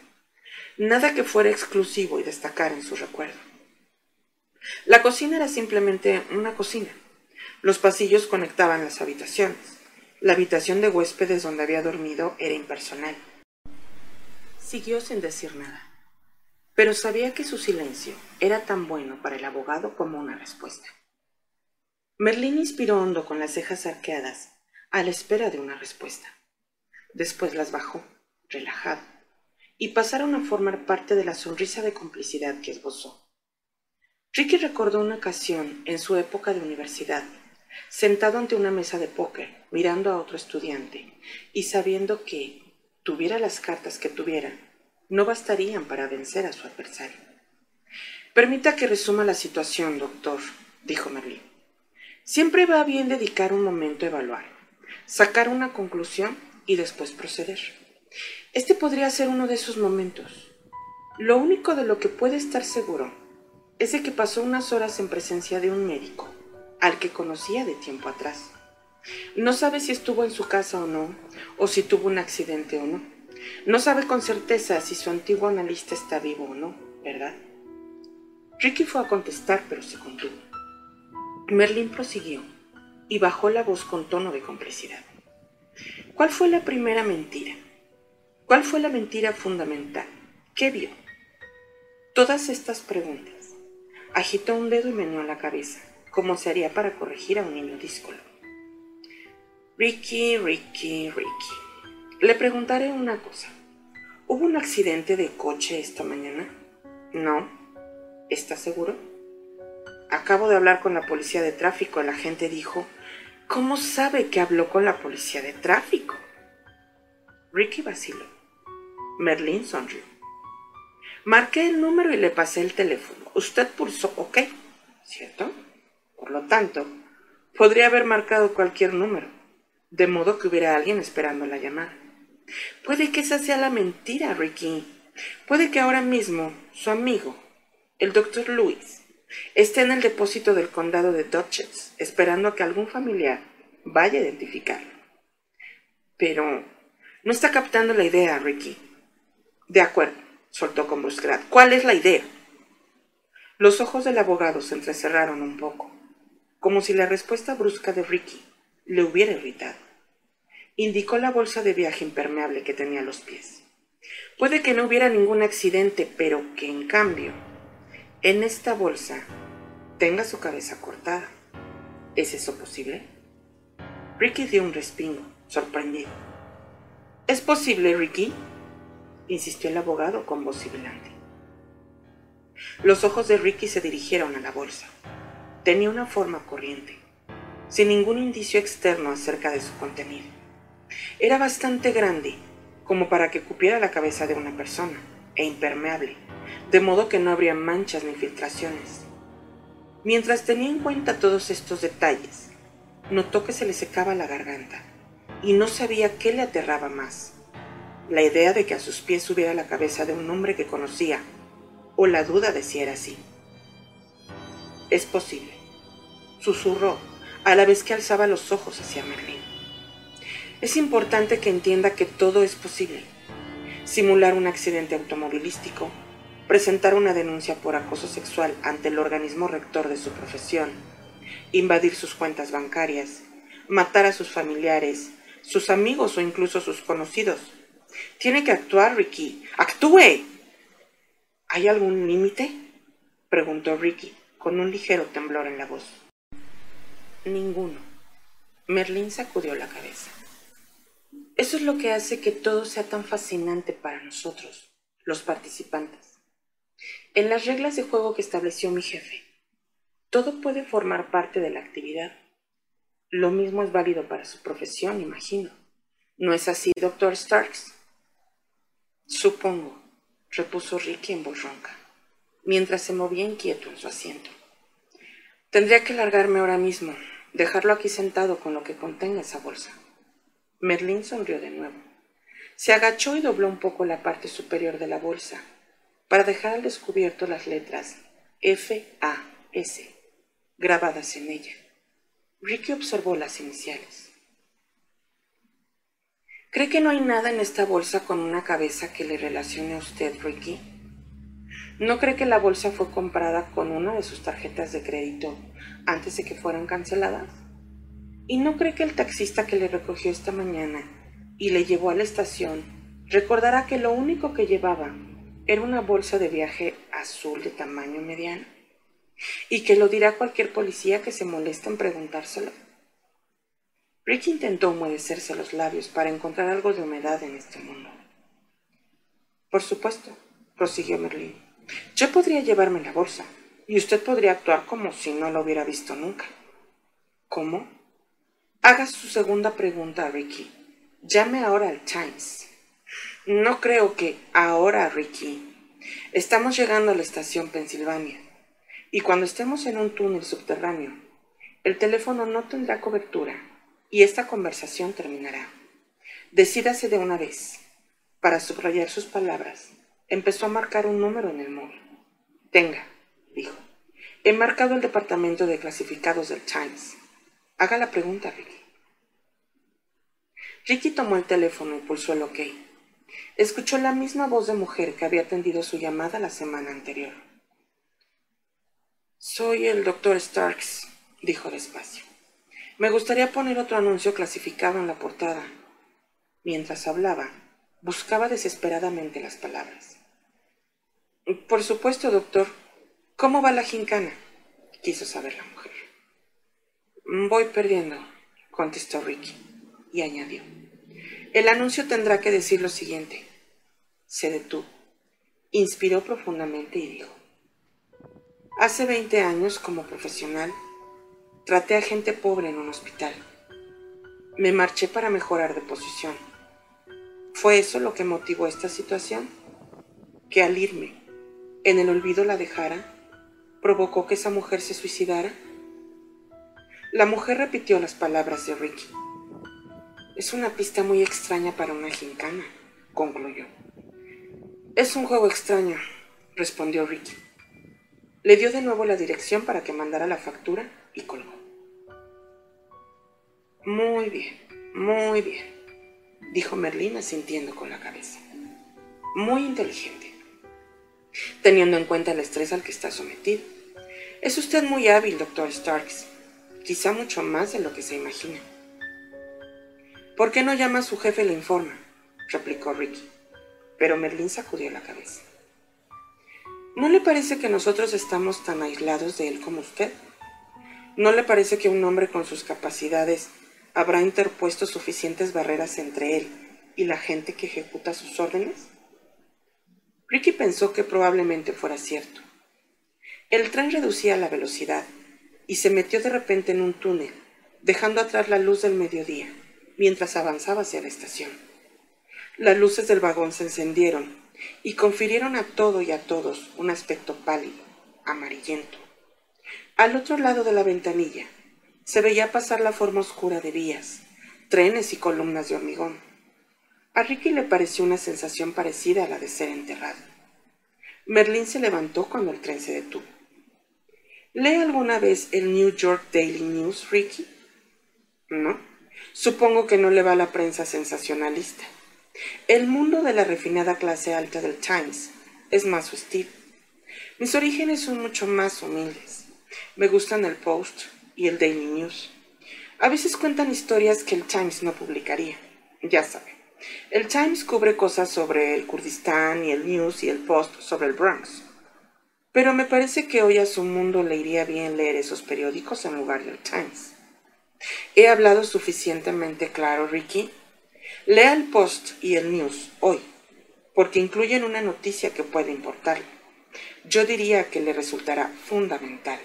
Nada que fuera exclusivo y destacar en su recuerdo. La cocina era simplemente una cocina. Los pasillos conectaban las habitaciones. La habitación de huéspedes donde había dormido era impersonal. Siguió sin decir nada, pero sabía que su silencio era tan bueno para el abogado como una respuesta. Merlín inspiró hondo con las cejas arqueadas, a la espera de una respuesta. Después las bajó, relajado, y pasaron a formar parte de la sonrisa de complicidad que esbozó. Ricky recordó una ocasión en su época de universidad, sentado ante una mesa de póker, mirando a otro estudiante y sabiendo que, tuviera las cartas que tuviera, no bastarían para vencer a su adversario. Permita que resuma la situación, doctor, dijo Merlín. Siempre va bien dedicar un momento a evaluar, sacar una conclusión y después proceder. Este podría ser uno de esos momentos. Lo único de lo que puede estar seguro es de que pasó unas horas en presencia de un médico, al que conocía de tiempo atrás. No sabe si estuvo en su casa o no, o si tuvo un accidente o no. No sabe con certeza si su antiguo analista está vivo o no, ¿verdad? Ricky fue a contestar, pero se contuvo. Merlin prosiguió y bajó la voz con tono de complicidad. ¿Cuál fue la primera mentira? ¿Cuál fue la mentira fundamental? ¿Qué vio? Todas estas preguntas. Agitó un dedo y meneó la cabeza, como se haría para corregir a un niño díscolo. Ricky, Ricky, Ricky. Le preguntaré una cosa. ¿Hubo un accidente de coche esta mañana? No. ¿Está seguro? Acabo de hablar con la policía de tráfico. La gente dijo, ¿cómo sabe que habló con la policía de tráfico? Ricky vaciló. Merlin sonrió. Marqué el número y le pasé el teléfono. Usted pulsó OK, ¿cierto? Por lo tanto, podría haber marcado cualquier número de modo que hubiera alguien esperando la llamada. Puede que esa sea la mentira, Ricky. Puede que ahora mismo su amigo, el doctor Lewis, esté en el depósito del condado de Dutchess, esperando a que algún familiar vaya a identificarlo. Pero no está captando la idea, Ricky. De acuerdo, soltó con brusquedad. ¿Cuál es la idea? Los ojos del abogado se entrecerraron un poco, como si la respuesta brusca de Ricky le hubiera irritado. Indicó la bolsa de viaje impermeable que tenía a los pies. Puede que no hubiera ningún accidente, pero que en cambio, en esta bolsa, tenga su cabeza cortada. ¿Es eso posible? Ricky dio un respingo, sorprendido. ¿Es posible, Ricky? Insistió el abogado con voz sibilante. Los ojos de Ricky se dirigieron a la bolsa. Tenía una forma corriente, sin ningún indicio externo acerca de su contenido. Era bastante grande, como para que cupiera la cabeza de una persona, e impermeable, de modo que no habría manchas ni filtraciones. Mientras tenía en cuenta todos estos detalles, notó que se le secaba la garganta, y no sabía qué le aterraba más, la idea de que a sus pies hubiera la cabeza de un hombre que conocía, o la duda de si era así. Es posible, susurró a la vez que alzaba los ojos hacia Merlín. Es importante que entienda que todo es posible. Simular un accidente automovilístico, presentar una denuncia por acoso sexual ante el organismo rector de su profesión, invadir sus cuentas bancarias, matar a sus familiares, sus amigos o incluso sus conocidos. Tiene que actuar, Ricky. ¡Actúe! ¿Hay algún límite? preguntó Ricky, con un ligero temblor en la voz. Ninguno. Merlín sacudió la cabeza. Eso es lo que hace que todo sea tan fascinante para nosotros, los participantes. En las reglas de juego que estableció mi jefe, todo puede formar parte de la actividad. Lo mismo es válido para su profesión, imagino. ¿No es así, doctor Starks? Supongo, repuso Ricky en voz ronca, mientras se movía inquieto en su asiento. Tendría que largarme ahora mismo, dejarlo aquí sentado con lo que contenga esa bolsa. Merlín sonrió de nuevo. Se agachó y dobló un poco la parte superior de la bolsa para dejar al descubierto las letras F-A-S grabadas en ella. Ricky observó las iniciales. ¿Cree que no hay nada en esta bolsa con una cabeza que le relacione a usted, Ricky? ¿No cree que la bolsa fue comprada con una de sus tarjetas de crédito antes de que fueran canceladas? ¿Y no cree que el taxista que le recogió esta mañana y le llevó a la estación recordará que lo único que llevaba era una bolsa de viaje azul de tamaño mediano? ¿Y que lo dirá cualquier policía que se moleste en preguntárselo? Ricky intentó humedecerse los labios para encontrar algo de humedad en este mundo. Por supuesto, prosiguió Merlín. Yo podría llevarme la bolsa, y usted podría actuar como si no lo hubiera visto nunca. ¿Cómo? Haga su segunda pregunta, Ricky. Llame ahora al Times. No creo que ahora, Ricky. Estamos llegando a la estación Pensilvania, y cuando estemos en un túnel subterráneo, el teléfono no tendrá cobertura y esta conversación terminará. Decídase de una vez. Para subrayar sus palabras, empezó a marcar un número en el muro. Tenga, dijo. He marcado el departamento de clasificados del Times. Haga la pregunta, Ricky. Ricky tomó el teléfono y pulsó el OK. Escuchó la misma voz de mujer que había atendido su llamada la semana anterior. Soy el doctor Starks, dijo despacio. Me gustaría poner otro anuncio clasificado en la portada. Mientras hablaba, buscaba desesperadamente las palabras. Por supuesto, doctor. ¿Cómo va la gincana? quiso saber la mujer. Voy perdiendo, contestó Ricky, y añadió. El anuncio tendrá que decir lo siguiente. Se detuvo, inspiró profundamente y dijo. Hace 20 años, como profesional, Traté a gente pobre en un hospital. Me marché para mejorar de posición. ¿Fue eso lo que motivó esta situación? Que al irme, en el olvido la dejara, provocó que esa mujer se suicidara. La mujer repitió las palabras de Ricky. Es una pista muy extraña para una gincana, concluyó. Es un juego extraño, respondió Ricky. Le dio de nuevo la dirección para que mandara la factura y colgó. Muy bien, muy bien, dijo Merlín asintiendo con la cabeza. Muy inteligente, teniendo en cuenta el estrés al que está sometido. Es usted muy hábil, doctor Starks, quizá mucho más de lo que se imagina. ¿Por qué no llama a su jefe y le informa? replicó Ricky. Pero Merlín sacudió la cabeza. ¿No le parece que nosotros estamos tan aislados de él como usted? ¿No le parece que un hombre con sus capacidades habrá interpuesto suficientes barreras entre él y la gente que ejecuta sus órdenes? Ricky pensó que probablemente fuera cierto. El tren reducía la velocidad y se metió de repente en un túnel, dejando atrás la luz del mediodía, mientras avanzaba hacia la estación. Las luces del vagón se encendieron y confirieron a todo y a todos un aspecto pálido, amarillento. Al otro lado de la ventanilla, se veía pasar la forma oscura de vías, trenes y columnas de hormigón. A Ricky le pareció una sensación parecida a la de ser enterrado. Merlín se levantó cuando el tren se detuvo. ¿Lee alguna vez el New York Daily News, Ricky? No. Supongo que no le va a la prensa sensacionalista. El mundo de la refinada clase alta del Times es más su estilo. Mis orígenes son mucho más humildes. Me gustan el Post, y el Daily News. A veces cuentan historias que el Times no publicaría. Ya sabe. El Times cubre cosas sobre el Kurdistán y el News y el Post sobre el Bronx. Pero me parece que hoy a su mundo le iría bien leer esos periódicos en lugar del Times. ¿He hablado suficientemente claro, Ricky? Lea el Post y el News hoy, porque incluyen una noticia que puede importarle. Yo diría que le resultará fundamental.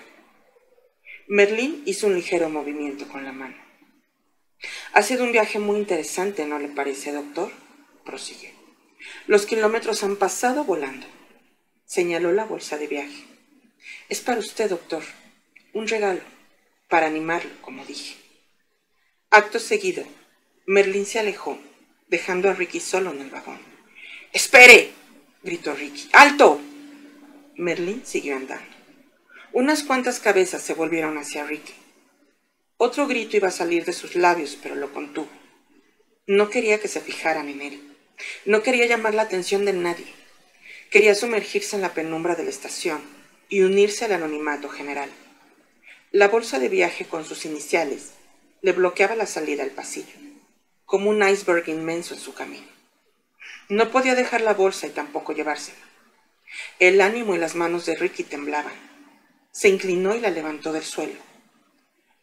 Merlín hizo un ligero movimiento con la mano. Ha sido un viaje muy interesante, ¿no le parece, doctor? Prosigue. Los kilómetros han pasado volando. Señaló la bolsa de viaje. Es para usted, doctor. Un regalo. Para animarlo, como dije. Acto seguido, Merlín se alejó, dejando a Ricky solo en el vagón. ¡Espere! gritó Ricky. ¡Alto! Merlín siguió andando. Unas cuantas cabezas se volvieron hacia Ricky. Otro grito iba a salir de sus labios, pero lo contuvo. No quería que se fijaran en él. No quería llamar la atención de nadie. Quería sumergirse en la penumbra de la estación y unirse al anonimato general. La bolsa de viaje con sus iniciales le bloqueaba la salida al pasillo, como un iceberg inmenso en su camino. No podía dejar la bolsa y tampoco llevársela. El ánimo y las manos de Ricky temblaban. Se inclinó y la levantó del suelo.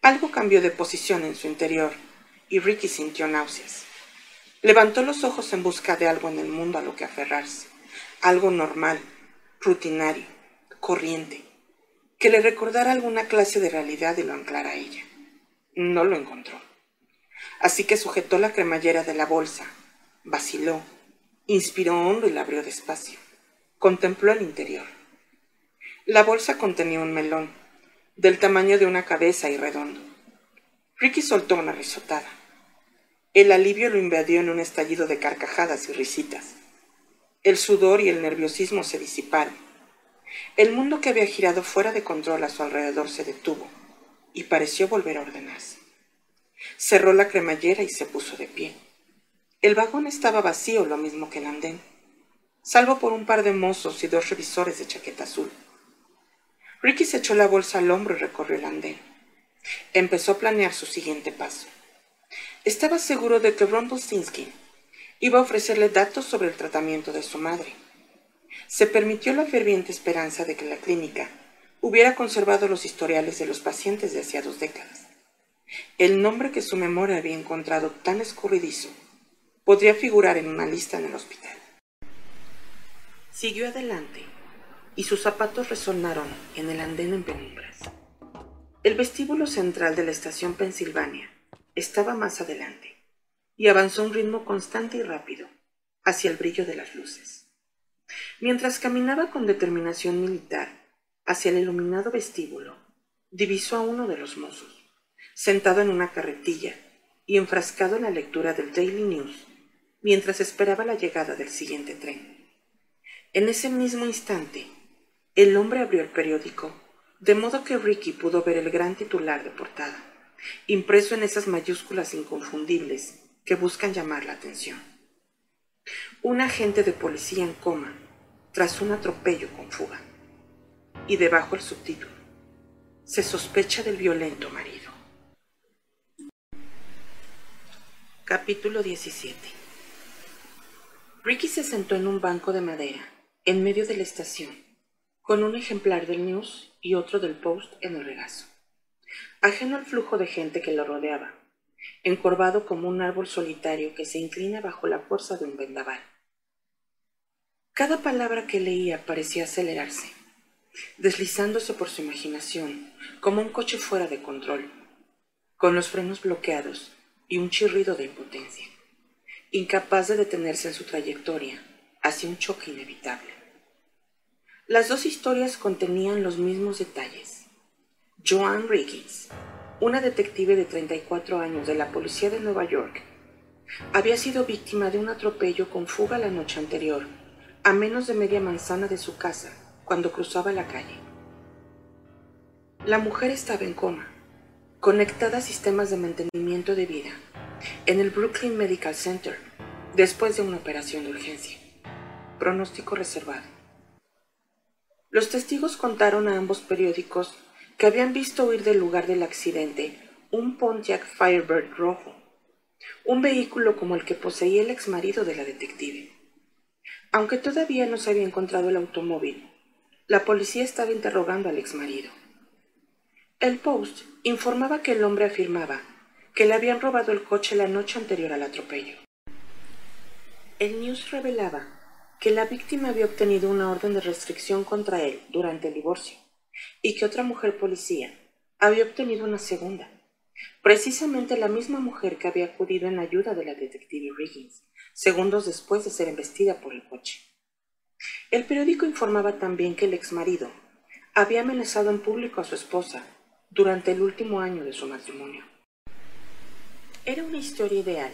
Algo cambió de posición en su interior y Ricky sintió náuseas. Levantó los ojos en busca de algo en el mundo a lo que aferrarse, algo normal, rutinario, corriente, que le recordara alguna clase de realidad y lo anclara a ella. No lo encontró. Así que sujetó la cremallera de la bolsa, vaciló, inspiró hondo y la abrió despacio. Contempló el interior. La bolsa contenía un melón, del tamaño de una cabeza y redondo. Ricky soltó una risotada. El alivio lo invadió en un estallido de carcajadas y risitas. El sudor y el nerviosismo se disiparon. El mundo que había girado fuera de control a su alrededor se detuvo y pareció volver a ordenarse. Cerró la cremallera y se puso de pie. El vagón estaba vacío, lo mismo que el andén, salvo por un par de mozos y dos revisores de chaqueta azul. Ricky se echó la bolsa al hombro y recorrió el andén. Empezó a planear su siguiente paso. Estaba seguro de que Rumpelstiltskin iba a ofrecerle datos sobre el tratamiento de su madre. Se permitió la ferviente esperanza de que la clínica hubiera conservado los historiales de los pacientes de hacía dos décadas. El nombre que su memoria había encontrado tan escurridizo podría figurar en una lista en el hospital. Siguió adelante y sus zapatos resonaron en el andén en penumbras. El vestíbulo central de la estación Pensilvania estaba más adelante y avanzó un ritmo constante y rápido hacia el brillo de las luces. Mientras caminaba con determinación militar hacia el iluminado vestíbulo, divisó a uno de los mozos, sentado en una carretilla y enfrascado en la lectura del Daily News, mientras esperaba la llegada del siguiente tren. En ese mismo instante, el hombre abrió el periódico, de modo que Ricky pudo ver el gran titular de portada, impreso en esas mayúsculas inconfundibles que buscan llamar la atención. Un agente de policía en coma tras un atropello con fuga. Y debajo el subtítulo. Se sospecha del violento marido. Capítulo 17 Ricky se sentó en un banco de madera, en medio de la estación con un ejemplar del News y otro del Post en el regazo. Ajeno al flujo de gente que lo rodeaba, encorvado como un árbol solitario que se inclina bajo la fuerza de un vendaval. Cada palabra que leía parecía acelerarse, deslizándose por su imaginación como un coche fuera de control, con los frenos bloqueados y un chirrido de impotencia, incapaz de detenerse en su trayectoria hacia un choque inevitable. Las dos historias contenían los mismos detalles. Joanne Riggins, una detective de 34 años de la policía de Nueva York, había sido víctima de un atropello con fuga la noche anterior, a menos de media manzana de su casa, cuando cruzaba la calle. La mujer estaba en coma, conectada a sistemas de mantenimiento de vida, en el Brooklyn Medical Center, después de una operación de urgencia. Pronóstico reservado. Los testigos contaron a ambos periódicos que habían visto huir del lugar del accidente un Pontiac Firebird rojo, un vehículo como el que poseía el ex marido de la detective. Aunque todavía no se había encontrado el automóvil, la policía estaba interrogando al ex marido. El Post informaba que el hombre afirmaba que le habían robado el coche la noche anterior al atropello. El News revelaba que la víctima había obtenido una orden de restricción contra él durante el divorcio y que otra mujer policía había obtenido una segunda, precisamente la misma mujer que había acudido en ayuda de la detective Riggins, segundos después de ser embestida por el coche. El periódico informaba también que el ex marido había amenazado en público a su esposa durante el último año de su matrimonio. Era una historia ideal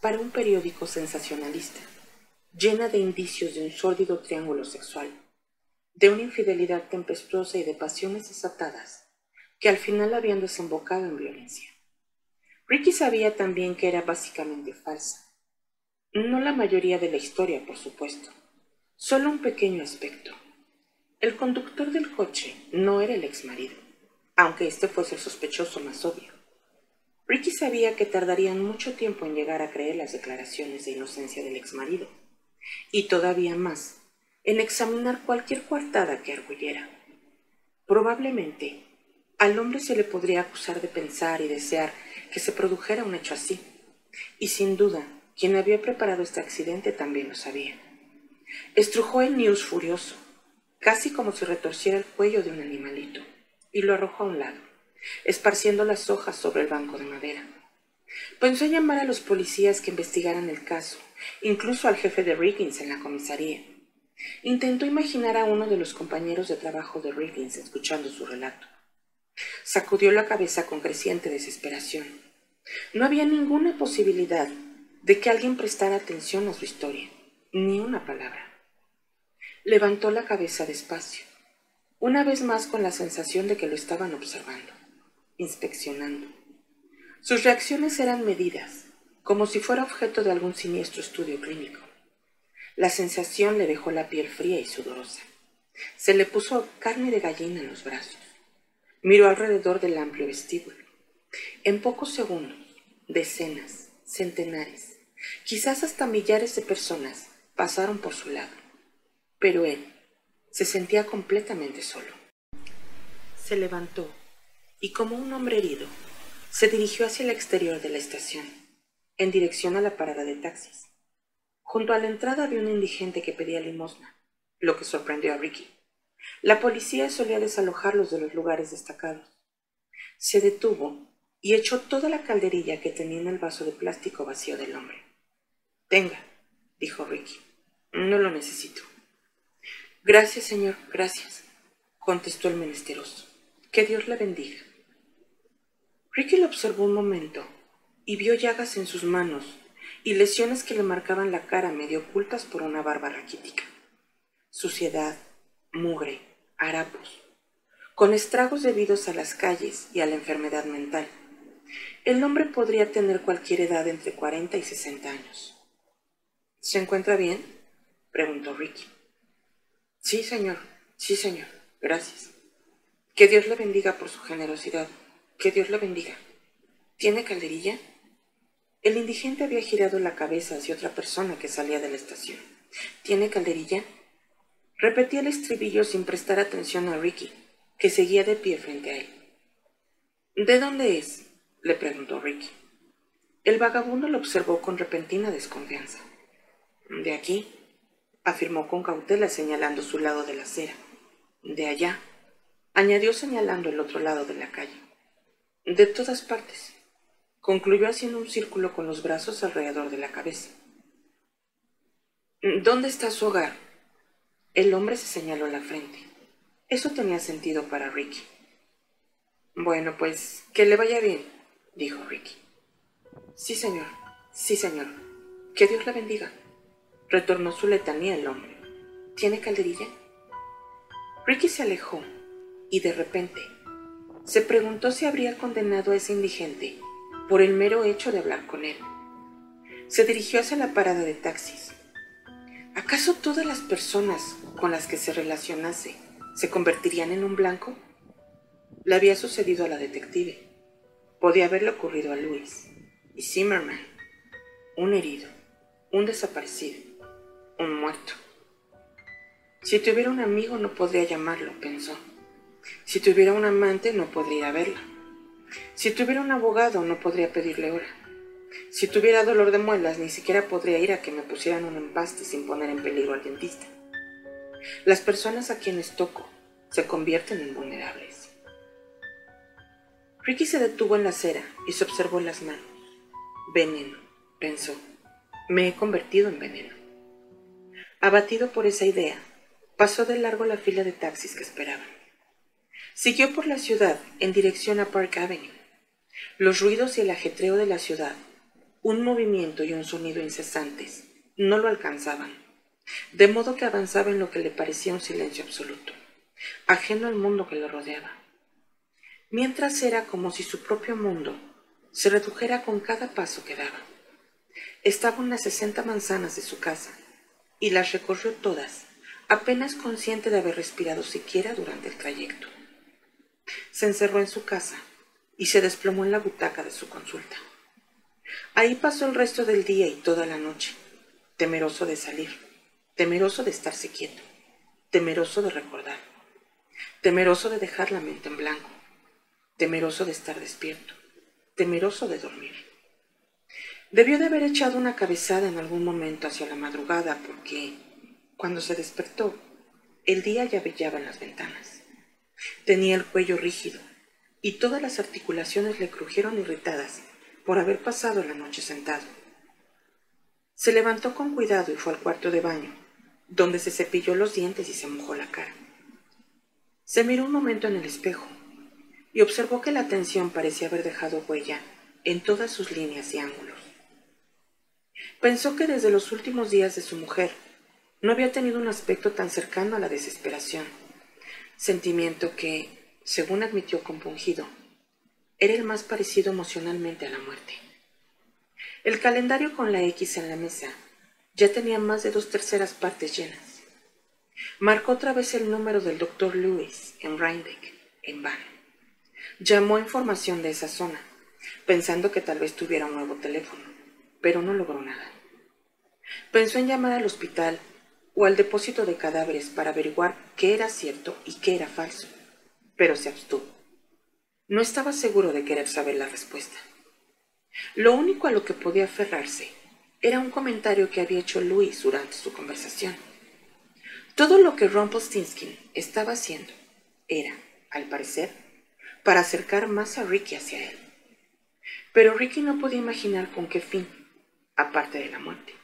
para un periódico sensacionalista, llena de indicios de un sórdido triángulo sexual, de una infidelidad tempestuosa y de pasiones desatadas que al final habían desembocado en violencia. Ricky sabía también que era básicamente falsa. No la mayoría de la historia, por supuesto, solo un pequeño aspecto. El conductor del coche no era el ex marido, aunque este fuese el sospechoso más obvio. Ricky sabía que tardarían mucho tiempo en llegar a creer las declaraciones de inocencia del ex marido, y todavía más en examinar cualquier coartada que arguyera. Probablemente al hombre se le podría acusar de pensar y desear que se produjera un hecho así, y sin duda quien había preparado este accidente también lo sabía. Estrujó el News furioso, casi como si retorciera el cuello de un animalito, y lo arrojó a un lado, esparciendo las hojas sobre el banco de madera. Pensó en llamar a los policías que investigaran el caso, incluso al jefe de Riggins en la comisaría. Intentó imaginar a uno de los compañeros de trabajo de Riggins escuchando su relato. Sacudió la cabeza con creciente desesperación. No había ninguna posibilidad de que alguien prestara atención a su historia, ni una palabra. Levantó la cabeza despacio, una vez más con la sensación de que lo estaban observando, inspeccionando. Sus reacciones eran medidas, como si fuera objeto de algún siniestro estudio clínico. La sensación le dejó la piel fría y sudorosa. Se le puso carne de gallina en los brazos. Miró alrededor del amplio vestíbulo. En pocos segundos, decenas, centenares, quizás hasta millares de personas pasaron por su lado. Pero él se sentía completamente solo. Se levantó y como un hombre herido, se dirigió hacia el exterior de la estación, en dirección a la parada de taxis. Junto a la entrada había un indigente que pedía limosna, lo que sorprendió a Ricky. La policía solía desalojarlos de los lugares destacados. Se detuvo y echó toda la calderilla que tenía en el vaso de plástico vacío del hombre. Tenga, dijo Ricky. No lo necesito. Gracias, señor, gracias, contestó el menesteroso. Que Dios la bendiga. Ricky lo observó un momento y vio llagas en sus manos y lesiones que le marcaban la cara medio ocultas por una barba raquítica. Suciedad, mugre, harapos, con estragos debidos a las calles y a la enfermedad mental. El hombre podría tener cualquier edad entre 40 y 60 años. ¿Se encuentra bien? preguntó Ricky. Sí, señor, sí, señor, gracias. Que Dios le bendiga por su generosidad. Que Dios le bendiga. ¿Tiene calderilla? El indigente había girado la cabeza hacia otra persona que salía de la estación. ¿Tiene calderilla? Repetía el estribillo sin prestar atención a Ricky, que seguía de pie frente a él. ¿De dónde es? le preguntó Ricky. El vagabundo lo observó con repentina desconfianza. De aquí, afirmó con cautela señalando su lado de la acera. De allá, añadió señalando el otro lado de la calle. De todas partes concluyó haciendo un círculo con los brazos alrededor de la cabeza. ¿Dónde está su hogar? El hombre se señaló la frente. Eso tenía sentido para Ricky. Bueno, pues que le vaya bien, dijo Ricky. Sí, señor, sí, señor. Que Dios la bendiga. Retornó su letanía el hombre. ¿Tiene calderilla? Ricky se alejó y de repente se preguntó si habría condenado a ese indigente por el mero hecho de hablar con él. Se dirigió hacia la parada de taxis. ¿Acaso todas las personas con las que se relacionase se convertirían en un blanco? Le había sucedido a la detective. podía haberle ocurrido a Luis y Zimmerman, un herido, un desaparecido, un muerto. Si tuviera un amigo no podría llamarlo, pensó. Si tuviera un amante no podría ir a verla. Si tuviera un abogado no podría pedirle hora. Si tuviera dolor de muelas ni siquiera podría ir a que me pusieran un empaste sin poner en peligro al dentista. Las personas a quienes toco se convierten en vulnerables. Ricky se detuvo en la acera y se observó las manos. Veneno, pensó. Me he convertido en veneno. Abatido por esa idea, pasó de largo la fila de taxis que esperaban. Siguió por la ciudad en dirección a Park Avenue. Los ruidos y el ajetreo de la ciudad, un movimiento y un sonido incesantes, no lo alcanzaban, de modo que avanzaba en lo que le parecía un silencio absoluto, ajeno al mundo que lo rodeaba. Mientras era como si su propio mundo se redujera con cada paso que daba. Estaba unas sesenta manzanas de su casa y las recorrió todas, apenas consciente de haber respirado siquiera durante el trayecto. Se encerró en su casa y se desplomó en la butaca de su consulta. Ahí pasó el resto del día y toda la noche, temeroso de salir, temeroso de estarse quieto, temeroso de recordar, temeroso de dejar la mente en blanco, temeroso de estar despierto, temeroso de dormir. Debió de haber echado una cabezada en algún momento hacia la madrugada porque, cuando se despertó, el día ya brillaba en las ventanas. Tenía el cuello rígido y todas las articulaciones le crujieron irritadas por haber pasado la noche sentado. Se levantó con cuidado y fue al cuarto de baño, donde se cepilló los dientes y se mojó la cara. Se miró un momento en el espejo y observó que la tensión parecía haber dejado huella en todas sus líneas y ángulos. Pensó que desde los últimos días de su mujer no había tenido un aspecto tan cercano a la desesperación sentimiento que, según admitió compungido, era el más parecido emocionalmente a la muerte. El calendario con la X en la mesa ya tenía más de dos terceras partes llenas. Marcó otra vez el número del doctor Lewis en Rhinebeck, en van. Llamó información de esa zona, pensando que tal vez tuviera un nuevo teléfono, pero no logró nada. Pensó en llamar al hospital o al depósito de cadáveres para averiguar qué era cierto y qué era falso, pero se abstuvo. No estaba seguro de querer saber la respuesta. Lo único a lo que podía aferrarse era un comentario que había hecho Luis durante su conversación. Todo lo que Rumpelstiltskin estaba haciendo era, al parecer, para acercar más a Ricky hacia él. Pero Ricky no podía imaginar con qué fin, aparte de la muerte.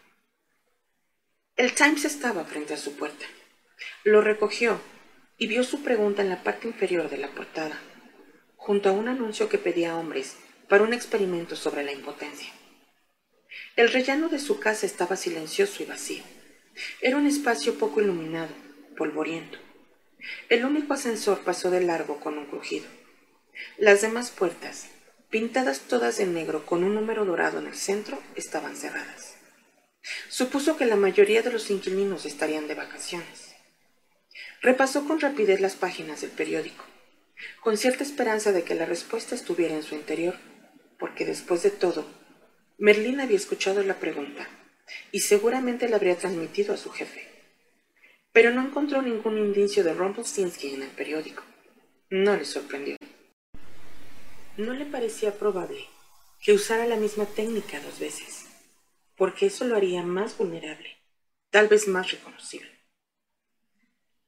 El Times estaba frente a su puerta. Lo recogió y vio su pregunta en la parte inferior de la portada, junto a un anuncio que pedía hombres para un experimento sobre la impotencia. El rellano de su casa estaba silencioso y vacío. Era un espacio poco iluminado, polvoriento. El único ascensor pasó de largo con un crujido. Las demás puertas, pintadas todas de negro con un número dorado en el centro, estaban cerradas. Supuso que la mayoría de los inquilinos estarían de vacaciones. Repasó con rapidez las páginas del periódico, con cierta esperanza de que la respuesta estuviera en su interior, porque después de todo, Merlín había escuchado la pregunta y seguramente la habría transmitido a su jefe. Pero no encontró ningún indicio de Rumpelstiltskin en el periódico. No le sorprendió. No le parecía probable que usara la misma técnica dos veces porque eso lo haría más vulnerable, tal vez más reconocible.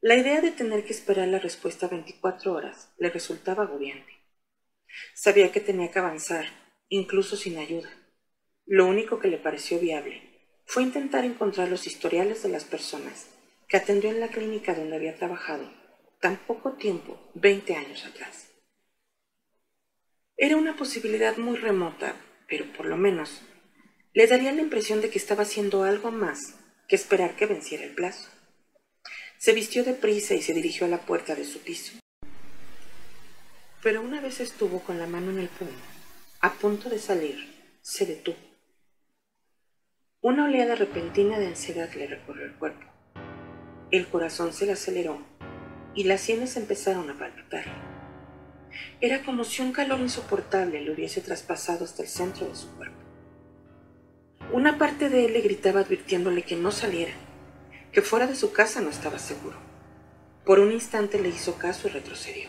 La idea de tener que esperar la respuesta 24 horas le resultaba agobiante. Sabía que tenía que avanzar, incluso sin ayuda. Lo único que le pareció viable fue intentar encontrar los historiales de las personas que atendió en la clínica donde había trabajado tan poco tiempo, 20 años atrás. Era una posibilidad muy remota, pero por lo menos le daría la impresión de que estaba haciendo algo más que esperar que venciera el plazo. Se vistió deprisa y se dirigió a la puerta de su piso. Pero una vez estuvo con la mano en el puño, a punto de salir, se detuvo. Una oleada repentina de ansiedad le recorrió el cuerpo. El corazón se le aceleró y las sienes empezaron a palpitar. Era como si un calor insoportable le hubiese traspasado hasta el centro de su cuerpo. Una parte de él le gritaba advirtiéndole que no saliera, que fuera de su casa no estaba seguro. Por un instante le hizo caso y retrocedió.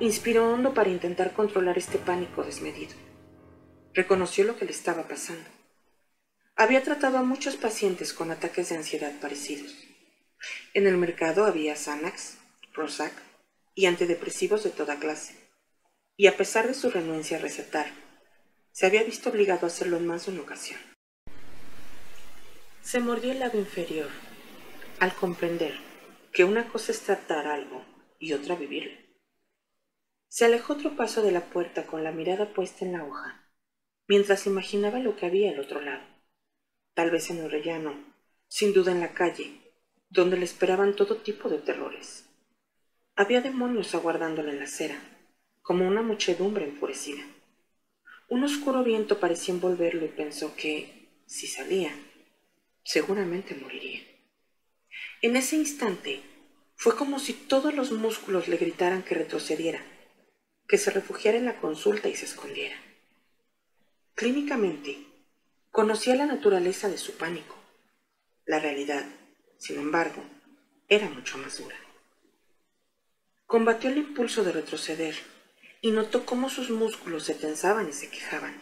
Inspiró hondo para intentar controlar este pánico desmedido. Reconoció lo que le estaba pasando. Había tratado a muchos pacientes con ataques de ansiedad parecidos. En el mercado había Xanax, Prozac y antidepresivos de toda clase. Y a pesar de su renuencia a recetar, se había visto obligado a hacerlo en más de una ocasión. Se mordió el lado inferior al comprender que una cosa es tratar algo y otra vivirlo. Se alejó otro paso de la puerta con la mirada puesta en la hoja, mientras imaginaba lo que había al otro lado, tal vez en el rellano, sin duda en la calle, donde le esperaban todo tipo de terrores. Había demonios aguardándole en la acera, como una muchedumbre enfurecida. Un oscuro viento parecía envolverlo y pensó que, si salía, seguramente moriría. En ese instante fue como si todos los músculos le gritaran que retrocediera, que se refugiara en la consulta y se escondiera. Clínicamente, conocía la naturaleza de su pánico. La realidad, sin embargo, era mucho más dura. Combatió el impulso de retroceder y notó cómo sus músculos se tensaban y se quejaban,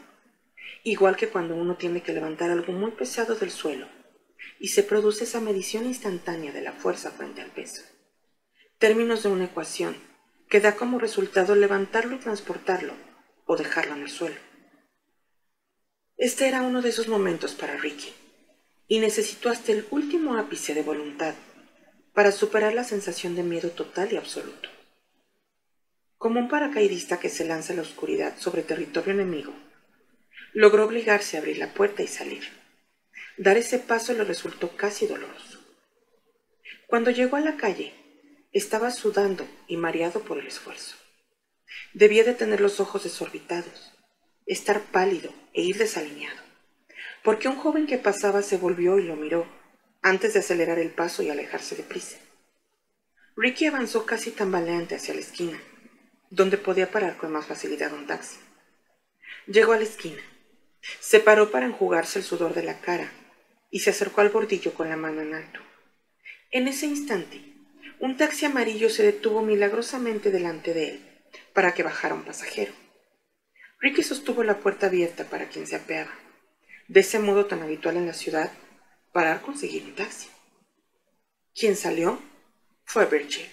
igual que cuando uno tiene que levantar algo muy pesado del suelo y se produce esa medición instantánea de la fuerza frente al peso. Términos de una ecuación que da como resultado levantarlo y transportarlo o dejarlo en el suelo. Este era uno de esos momentos para Ricky, y necesitó hasta el último ápice de voluntad para superar la sensación de miedo total y absoluto. Como un paracaidista que se lanza a la oscuridad sobre territorio enemigo, logró obligarse a abrir la puerta y salir. Dar ese paso le resultó casi doloroso. Cuando llegó a la calle, estaba sudando y mareado por el esfuerzo. Debía de tener los ojos desorbitados, estar pálido e ir desalineado, porque un joven que pasaba se volvió y lo miró antes de acelerar el paso y alejarse de prisa. Ricky avanzó casi tambaleante hacia la esquina, donde podía parar con más facilidad un taxi. Llegó a la esquina, se paró para enjugarse el sudor de la cara y se acercó al bordillo con la mano en alto. En ese instante, un taxi amarillo se detuvo milagrosamente delante de él para que bajara un pasajero. Ricky sostuvo la puerta abierta para quien se apeaba, de ese modo tan habitual en la ciudad, para conseguir un taxi. Quien salió fue Virgil.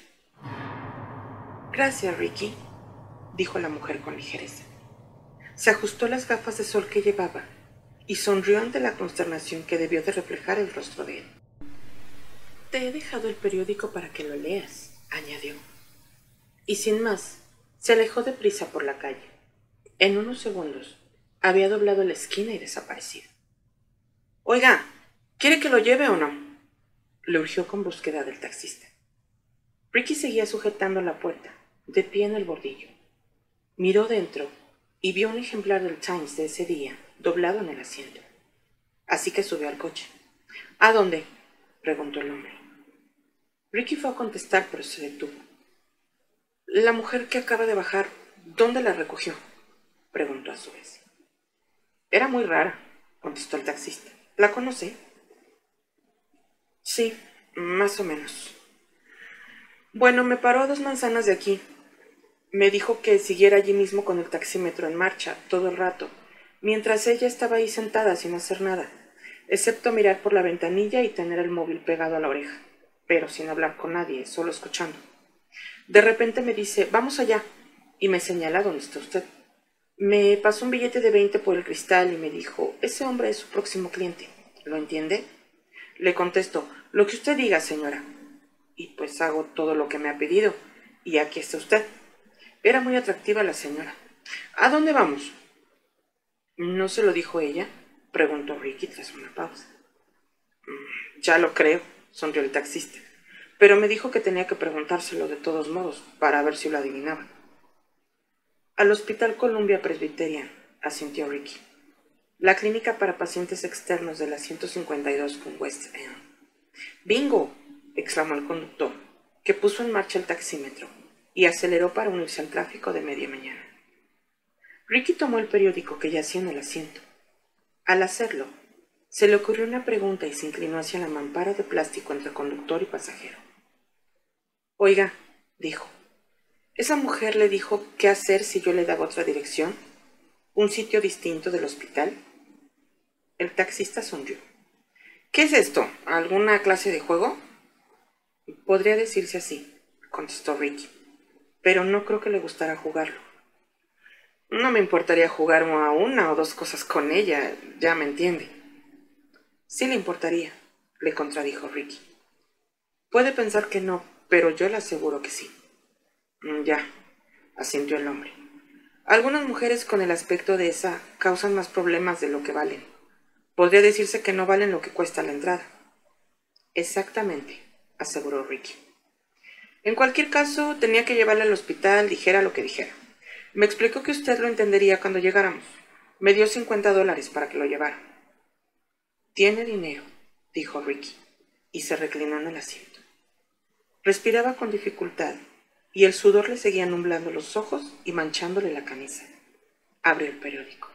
Gracias, Ricky, dijo la mujer con ligereza. Se ajustó las gafas de sol que llevaba y sonrió ante la consternación que debió de reflejar el rostro de él. Te he dejado el periódico para que lo leas, añadió. Y sin más, se alejó deprisa por la calle. En unos segundos había doblado la esquina y desaparecido. Oiga, ¿quiere que lo lleve o no? le urgió con búsqueda del taxista. Ricky seguía sujetando la puerta, de pie en el bordillo. Miró dentro y vio un ejemplar del Times de ese día doblado en el asiento. Así que subió al coche. ¿A dónde? preguntó el hombre. Ricky fue a contestar, pero se detuvo. La mujer que acaba de bajar, ¿dónde la recogió? preguntó a su vez. Era muy rara, contestó el taxista. ¿La conoce? Sí, más o menos. Bueno, me paró a dos manzanas de aquí, me dijo que siguiera allí mismo con el taxímetro en marcha todo el rato, mientras ella estaba ahí sentada sin hacer nada, excepto mirar por la ventanilla y tener el móvil pegado a la oreja, pero sin hablar con nadie, solo escuchando. De repente me dice, vamos allá, y me señala dónde está usted. Me pasó un billete de 20 por el cristal y me dijo, ese hombre es su próximo cliente. ¿Lo entiende? Le contesto, lo que usted diga, señora. Y pues hago todo lo que me ha pedido. Y aquí está usted. Era muy atractiva la señora. ¿A dónde vamos? ¿No se lo dijo ella? preguntó Ricky tras una pausa. Mm, ya lo creo, sonrió el taxista, pero me dijo que tenía que preguntárselo de todos modos, para ver si lo adivinaba. Al Hospital Columbia Presbyterian, asintió Ricky. La clínica para pacientes externos de la 152 con West End. ¡Bingo! exclamó el conductor, que puso en marcha el taxímetro y aceleró para unirse al tráfico de media mañana. Ricky tomó el periódico que yacía en el asiento. Al hacerlo, se le ocurrió una pregunta y se inclinó hacia la mampara de plástico entre conductor y pasajero. Oiga, dijo, ¿esa mujer le dijo qué hacer si yo le daba otra dirección? ¿Un sitio distinto del hospital? El taxista sonrió. ¿Qué es esto? ¿Alguna clase de juego? Podría decirse así, contestó Ricky, pero no creo que le gustara jugarlo. No me importaría jugar a una o dos cosas con ella, ya me entiende. Sí le importaría, le contradijo Ricky. Puede pensar que no, pero yo le aseguro que sí. Mm, ya, asintió el hombre. Algunas mujeres con el aspecto de esa causan más problemas de lo que valen. Podría decirse que no valen lo que cuesta la entrada. Exactamente, aseguró Ricky. En cualquier caso, tenía que llevarla al hospital, dijera lo que dijera. Me explicó que usted lo entendería cuando llegáramos. Me dio 50 dólares para que lo llevara. Tiene dinero, dijo Ricky, y se reclinó en el asiento. Respiraba con dificultad, y el sudor le seguía nublando los ojos y manchándole la camisa. Abrió el periódico.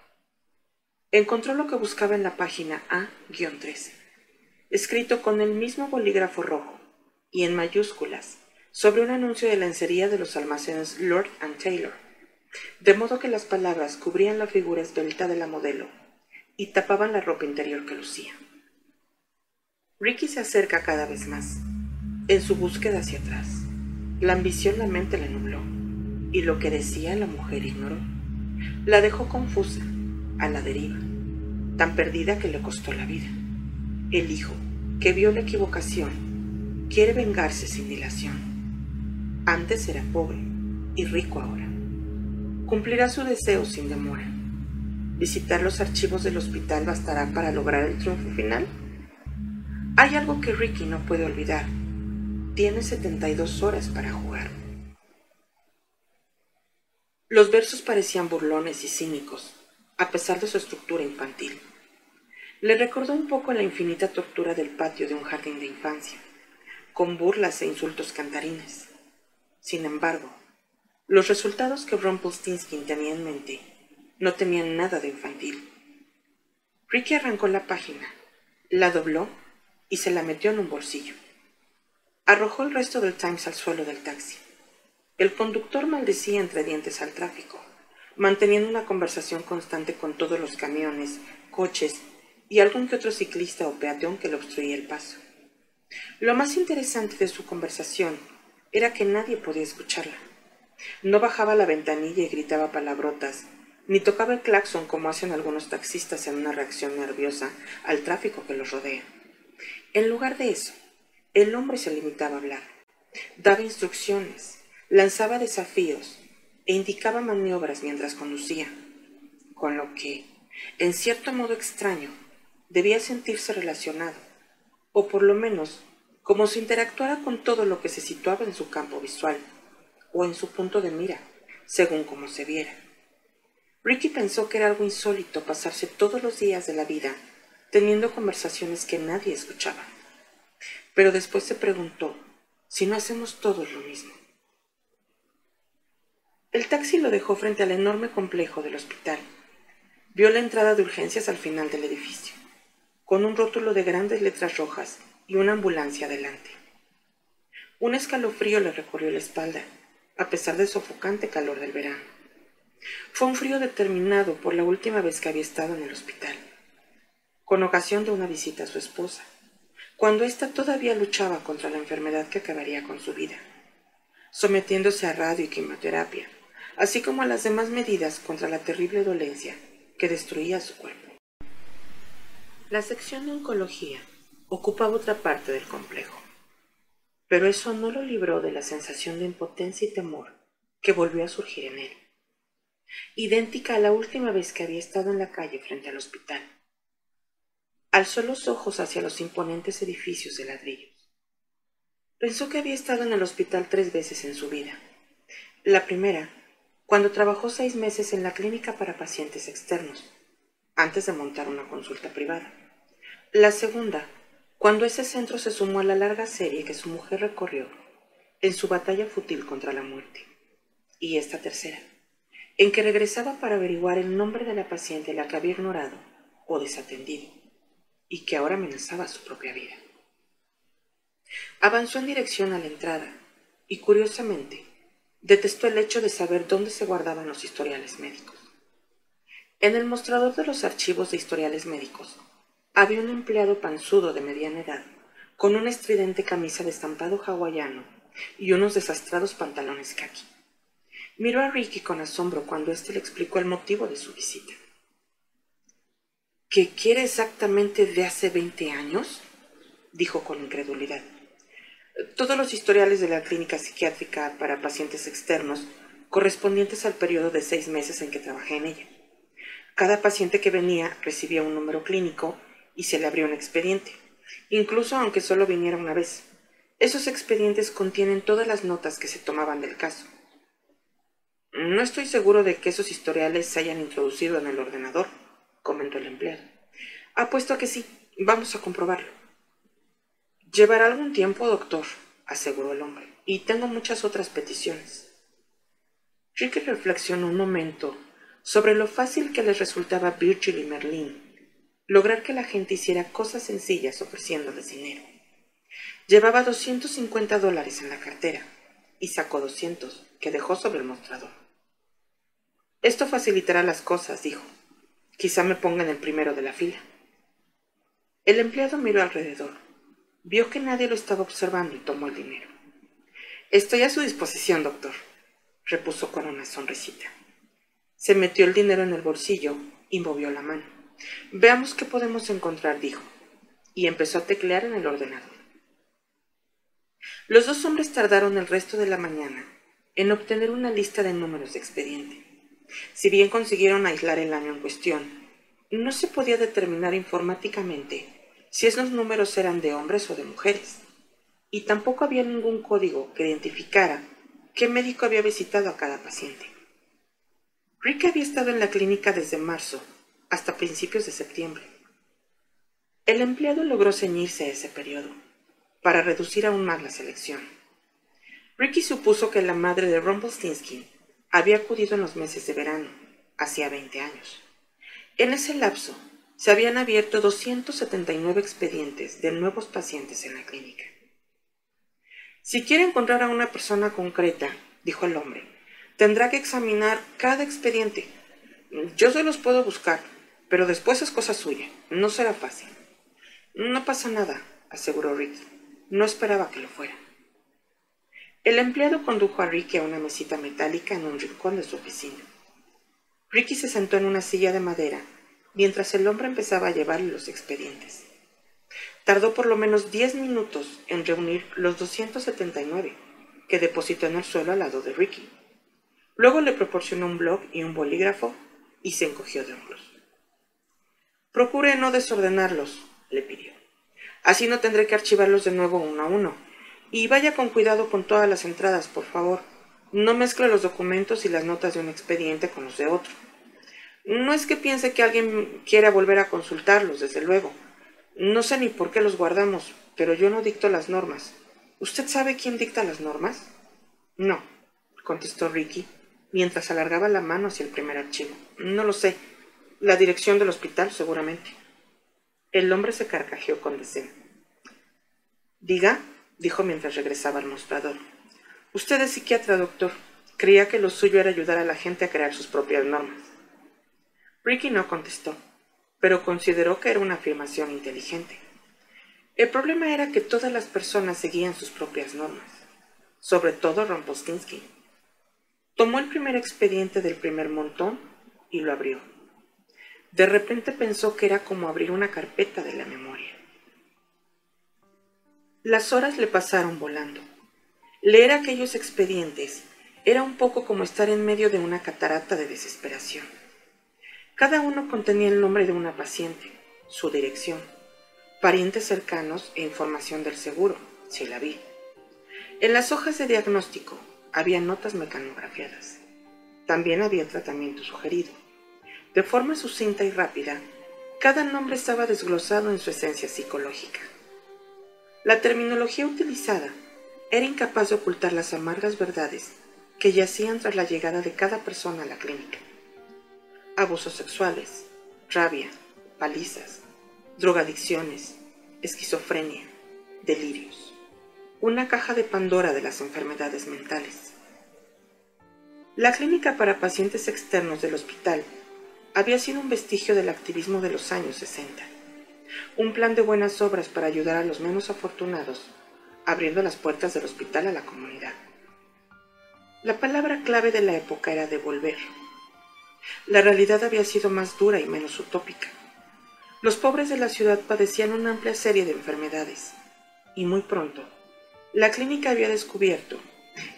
Encontró lo que buscaba en la página A-13, escrito con el mismo bolígrafo rojo y en mayúsculas sobre un anuncio de lencería de los almacenes Lord and Taylor de modo que las palabras cubrían la figura esbelta de la modelo y tapaban la ropa interior que lucía. Ricky se acerca cada vez más, en su búsqueda hacia atrás. La ambición la mente le nubló, y lo que decía la mujer ignoró. La dejó confusa, a la deriva, tan perdida que le costó la vida. El hijo, que vio la equivocación, quiere vengarse sin dilación. Antes era pobre y rico ahora cumplirá su deseo sin demora. ¿Visitar los archivos del hospital bastará para lograr el triunfo final? Hay algo que Ricky no puede olvidar. Tiene 72 horas para jugar. Los versos parecían burlones y cínicos, a pesar de su estructura infantil. Le recordó un poco la infinita tortura del patio de un jardín de infancia, con burlas e insultos cantarines. Sin embargo, los resultados que Rumpelstiltskin tenía en mente no tenían nada de infantil. Ricky arrancó la página, la dobló y se la metió en un bolsillo. Arrojó el resto del Times al suelo del taxi. El conductor maldecía entre dientes al tráfico, manteniendo una conversación constante con todos los camiones, coches y algún que otro ciclista o peatón que le obstruía el paso. Lo más interesante de su conversación era que nadie podía escucharla. No bajaba la ventanilla y gritaba palabrotas, ni tocaba el claxon como hacen algunos taxistas en una reacción nerviosa al tráfico que los rodea. En lugar de eso, el hombre se limitaba a hablar. Daba instrucciones, lanzaba desafíos e indicaba maniobras mientras conducía, con lo que, en cierto modo extraño, debía sentirse relacionado, o por lo menos como si interactuara con todo lo que se situaba en su campo visual o en su punto de mira, según como se viera. Ricky pensó que era algo insólito pasarse todos los días de la vida teniendo conversaciones que nadie escuchaba. Pero después se preguntó si no hacemos todos lo mismo. El taxi lo dejó frente al enorme complejo del hospital. Vio la entrada de urgencias al final del edificio, con un rótulo de grandes letras rojas y una ambulancia delante. Un escalofrío le recorrió la espalda a pesar del sofocante calor del verano. Fue un frío determinado por la última vez que había estado en el hospital, con ocasión de una visita a su esposa, cuando ésta todavía luchaba contra la enfermedad que acabaría con su vida, sometiéndose a radio y quimioterapia, así como a las demás medidas contra la terrible dolencia que destruía su cuerpo. La sección de oncología ocupaba otra parte del complejo pero eso no lo libró de la sensación de impotencia y temor que volvió a surgir en él, idéntica a la última vez que había estado en la calle frente al hospital. Alzó los ojos hacia los imponentes edificios de ladrillos. Pensó que había estado en el hospital tres veces en su vida. La primera, cuando trabajó seis meses en la clínica para pacientes externos, antes de montar una consulta privada. La segunda, cuando ese centro se sumó a la larga serie que su mujer recorrió en su batalla fútil contra la muerte. Y esta tercera, en que regresaba para averiguar el nombre de la paciente a la que había ignorado o desatendido, y que ahora amenazaba su propia vida. Avanzó en dirección a la entrada, y curiosamente, detestó el hecho de saber dónde se guardaban los historiales médicos. En el mostrador de los archivos de historiales médicos había un empleado panzudo de mediana edad, con una estridente camisa de estampado hawaiano y unos desastrados pantalones khaki. Miró a Ricky con asombro cuando éste le explicó el motivo de su visita. ¿Qué quiere exactamente de hace veinte años? dijo con incredulidad. Todos los historiales de la clínica psiquiátrica para pacientes externos correspondientes al periodo de seis meses en que trabajé en ella. Cada paciente que venía recibía un número clínico y se le abrió un expediente, incluso aunque solo viniera una vez. Esos expedientes contienen todas las notas que se tomaban del caso. No estoy seguro de que esos historiales se hayan introducido en el ordenador, comentó el empleado. Apuesto a que sí. Vamos a comprobarlo. Llevará algún tiempo, doctor, aseguró el hombre, y tengo muchas otras peticiones. Ricky reflexionó un momento sobre lo fácil que les resultaba Virgil y Merlin lograr que la gente hiciera cosas sencillas ofreciéndoles dinero. Llevaba 250 dólares en la cartera y sacó 200 que dejó sobre el mostrador. Esto facilitará las cosas, dijo. Quizá me ponga en el primero de la fila. El empleado miró alrededor. Vio que nadie lo estaba observando y tomó el dinero. Estoy a su disposición, doctor, repuso con una sonrisita. Se metió el dinero en el bolsillo y movió la mano. Veamos qué podemos encontrar, dijo, y empezó a teclear en el ordenador. Los dos hombres tardaron el resto de la mañana en obtener una lista de números de expediente. Si bien consiguieron aislar el año en cuestión, no se podía determinar informáticamente si esos números eran de hombres o de mujeres, y tampoco había ningún código que identificara qué médico había visitado a cada paciente. Rick había estado en la clínica desde marzo hasta principios de septiembre. El empleado logró ceñirse a ese periodo, para reducir aún más la selección. Ricky supuso que la madre de Rumpelstiltskin había acudido en los meses de verano, hacía 20 años. En ese lapso, se habían abierto 279 expedientes de nuevos pacientes en la clínica. Si quiere encontrar a una persona concreta, dijo el hombre, tendrá que examinar cada expediente. Yo se los puedo buscar, pero después es cosa suya. No será fácil. No pasa nada, aseguró Ricky. No esperaba que lo fuera. El empleado condujo a Ricky a una mesita metálica en un rincón de su oficina. Ricky se sentó en una silla de madera mientras el hombre empezaba a llevarle los expedientes. Tardó por lo menos diez minutos en reunir los 279 que depositó en el suelo al lado de Ricky. Luego le proporcionó un blog y un bolígrafo y se encogió de hombros. Procure no desordenarlos, le pidió. Así no tendré que archivarlos de nuevo uno a uno. Y vaya con cuidado con todas las entradas, por favor. No mezcle los documentos y las notas de un expediente con los de otro. No es que piense que alguien quiera volver a consultarlos, desde luego. No sé ni por qué los guardamos, pero yo no dicto las normas. ¿Usted sabe quién dicta las normas? No, contestó Ricky, mientras alargaba la mano hacia el primer archivo. No lo sé. La dirección del hospital, seguramente. El hombre se carcajeó con deseo. Diga, dijo mientras regresaba al mostrador. Usted es psiquiatra, doctor. Creía que lo suyo era ayudar a la gente a crear sus propias normas. Ricky no contestó, pero consideró que era una afirmación inteligente. El problema era que todas las personas seguían sus propias normas, sobre todo Rompostinsky. Tomó el primer expediente del primer montón y lo abrió. De repente pensó que era como abrir una carpeta de la memoria. Las horas le pasaron volando. Leer aquellos expedientes era un poco como estar en medio de una catarata de desesperación. Cada uno contenía el nombre de una paciente, su dirección, parientes cercanos e información del seguro, si la vi. En las hojas de diagnóstico había notas mecanografiadas. También había tratamiento sugerido. De forma sucinta y rápida, cada nombre estaba desglosado en su esencia psicológica. La terminología utilizada era incapaz de ocultar las amargas verdades que yacían tras la llegada de cada persona a la clínica. Abusos sexuales, rabia, palizas, drogadicciones, esquizofrenia, delirios. Una caja de Pandora de las enfermedades mentales. La clínica para pacientes externos del hospital había sido un vestigio del activismo de los años 60. Un plan de buenas obras para ayudar a los menos afortunados, abriendo las puertas del hospital a la comunidad. La palabra clave de la época era devolver. La realidad había sido más dura y menos utópica. Los pobres de la ciudad padecían una amplia serie de enfermedades, y muy pronto, la clínica había descubierto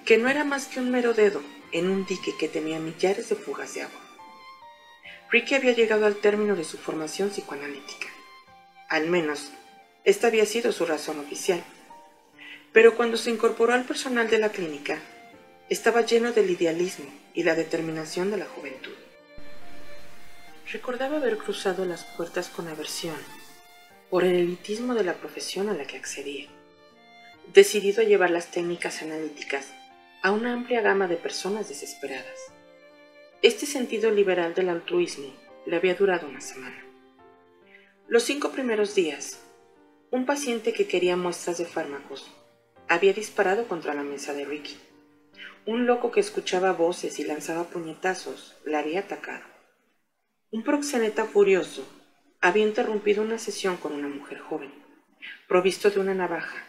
que no era más que un mero dedo en un dique que tenía millares de fugas de agua. Ricky había llegado al término de su formación psicoanalítica. Al menos, esta había sido su razón oficial. Pero cuando se incorporó al personal de la clínica, estaba lleno del idealismo y la determinación de la juventud. Recordaba haber cruzado las puertas con aversión por el elitismo de la profesión a la que accedía, decidido a llevar las técnicas analíticas a una amplia gama de personas desesperadas. Este sentido liberal del altruismo le había durado una semana. Los cinco primeros días, un paciente que quería muestras de fármacos había disparado contra la mesa de Ricky. Un loco que escuchaba voces y lanzaba puñetazos le había atacado. Un proxeneta furioso había interrumpido una sesión con una mujer joven, provisto de una navaja,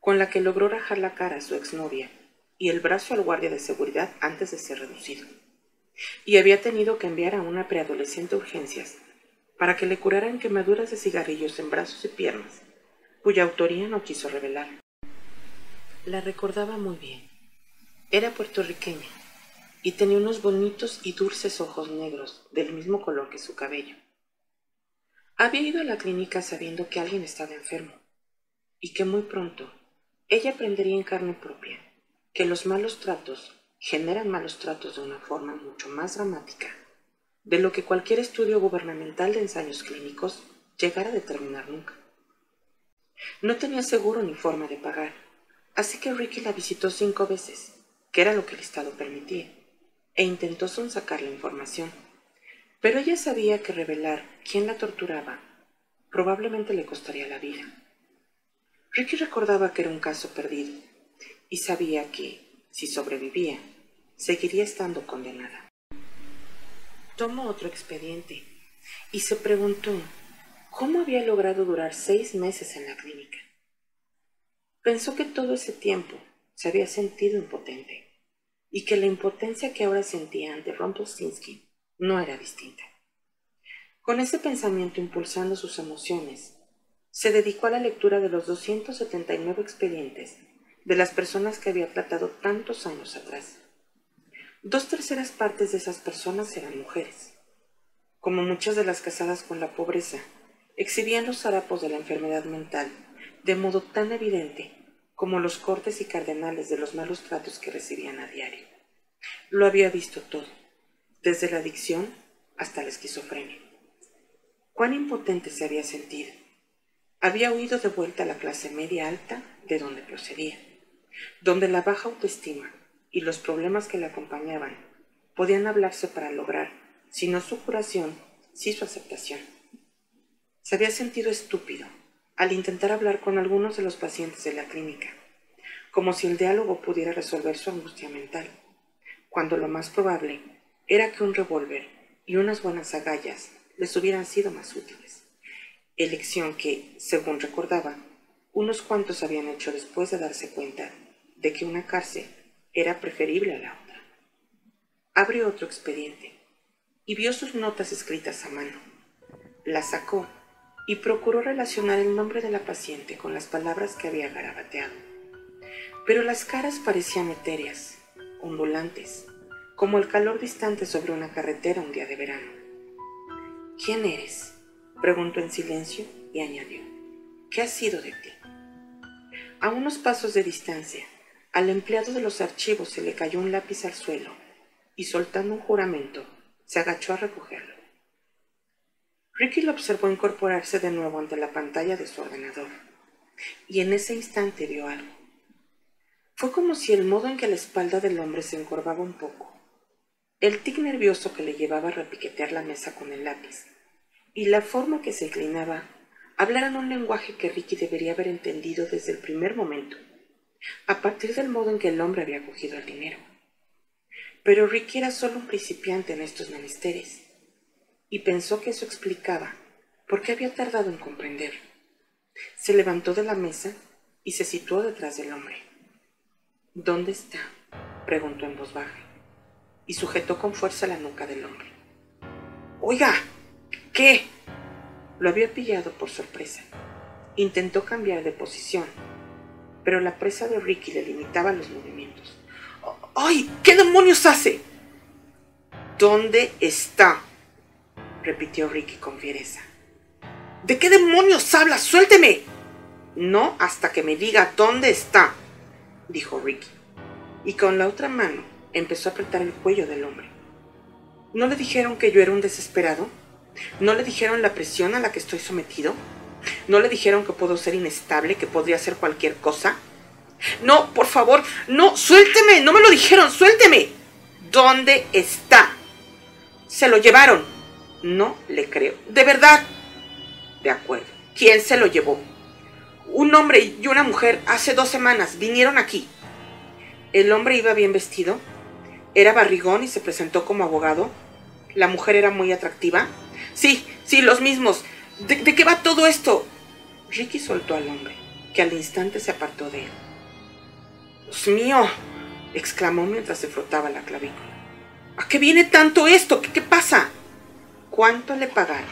con la que logró rajar la cara a su exnovia y el brazo al guardia de seguridad antes de ser reducido. Y había tenido que enviar a una preadolescente urgencias para que le curaran quemaduras de cigarrillos en brazos y piernas, cuya autoría no quiso revelar. La recordaba muy bien. Era puertorriqueña y tenía unos bonitos y dulces ojos negros del mismo color que su cabello. Había ido a la clínica sabiendo que alguien estaba enfermo y que muy pronto ella aprendería en carne propia que los malos tratos generan malos tratos de una forma mucho más dramática de lo que cualquier estudio gubernamental de ensayos clínicos llegara a determinar nunca. No tenía seguro ni forma de pagar, así que Ricky la visitó cinco veces, que era lo que el Estado permitía, e intentó sonsacar la información. Pero ella sabía que revelar quién la torturaba probablemente le costaría la vida. Ricky recordaba que era un caso perdido y sabía que, si sobrevivía, seguiría estando condenada tomó otro expediente y se preguntó cómo había logrado durar seis meses en la clínica. Pensó que todo ese tiempo se había sentido impotente y que la impotencia que ahora sentía ante Rumpelstiltskin no era distinta. Con ese pensamiento impulsando sus emociones, se dedicó a la lectura de los 279 expedientes de las personas que había tratado tantos años atrás. Dos terceras partes de esas personas eran mujeres. Como muchas de las casadas con la pobreza, exhibían los harapos de la enfermedad mental de modo tan evidente como los cortes y cardenales de los malos tratos que recibían a diario. Lo había visto todo, desde la adicción hasta la esquizofrenia. Cuán impotente se había sentido. Había huido de vuelta a la clase media alta de donde procedía, donde la baja autoestima y los problemas que le acompañaban podían hablarse para lograr, si no su curación, sí su aceptación. Se había sentido estúpido al intentar hablar con algunos de los pacientes de la clínica, como si el diálogo pudiera resolver su angustia mental, cuando lo más probable era que un revólver y unas buenas agallas les hubieran sido más útiles, elección que, según recordaba, unos cuantos habían hecho después de darse cuenta de que una cárcel era preferible a la otra. Abrió otro expediente y vio sus notas escritas a mano. Las sacó y procuró relacionar el nombre de la paciente con las palabras que había garabateado. Pero las caras parecían etéreas, ondulantes, como el calor distante sobre una carretera un día de verano. ¿Quién eres? preguntó en silencio y añadió, ¿qué ha sido de ti? A unos pasos de distancia, al empleado de los archivos se le cayó un lápiz al suelo y soltando un juramento, se agachó a recogerlo. Ricky lo observó incorporarse de nuevo ante la pantalla de su ordenador, y en ese instante vio algo. Fue como si el modo en que la espalda del hombre se encorvaba un poco, el tic nervioso que le llevaba a repiquetear la mesa con el lápiz, y la forma que se inclinaba hablaran un lenguaje que Ricky debería haber entendido desde el primer momento, a partir del modo en que el hombre había cogido el dinero. Pero Ricky era solo un principiante en estos menesteres, y pensó que eso explicaba por qué había tardado en comprender. Se levantó de la mesa y se situó detrás del hombre. ¿Dónde está? preguntó en voz baja, y sujetó con fuerza la nuca del hombre. Oiga, ¿qué? Lo había pillado por sorpresa. Intentó cambiar de posición, pero la presa de Ricky le limitaba los movimientos. ¡Ay! ¿Qué demonios hace? ¿Dónde está? repitió Ricky con fiereza. ¿De qué demonios hablas? ¡Suélteme! No hasta que me diga dónde está, dijo Ricky, y con la otra mano empezó a apretar el cuello del hombre. ¿No le dijeron que yo era un desesperado? ¿No le dijeron la presión a la que estoy sometido? ¿No le dijeron que puedo ser inestable, que podría hacer cualquier cosa? No, por favor, no, suélteme, no me lo dijeron, suélteme. ¿Dónde está? Se lo llevaron. No le creo. De verdad. De acuerdo. ¿Quién se lo llevó? Un hombre y una mujer hace dos semanas vinieron aquí. El hombre iba bien vestido, era barrigón y se presentó como abogado. La mujer era muy atractiva. Sí, sí, los mismos. ¿De, ¿De, qué va todo esto? Ricky soltó al hombre, que al instante se apartó de él. Dios mío, exclamó mientras se frotaba la clavícula. ¿A qué viene tanto esto? ¿Qué, qué pasa? ¿Cuánto le pagaron?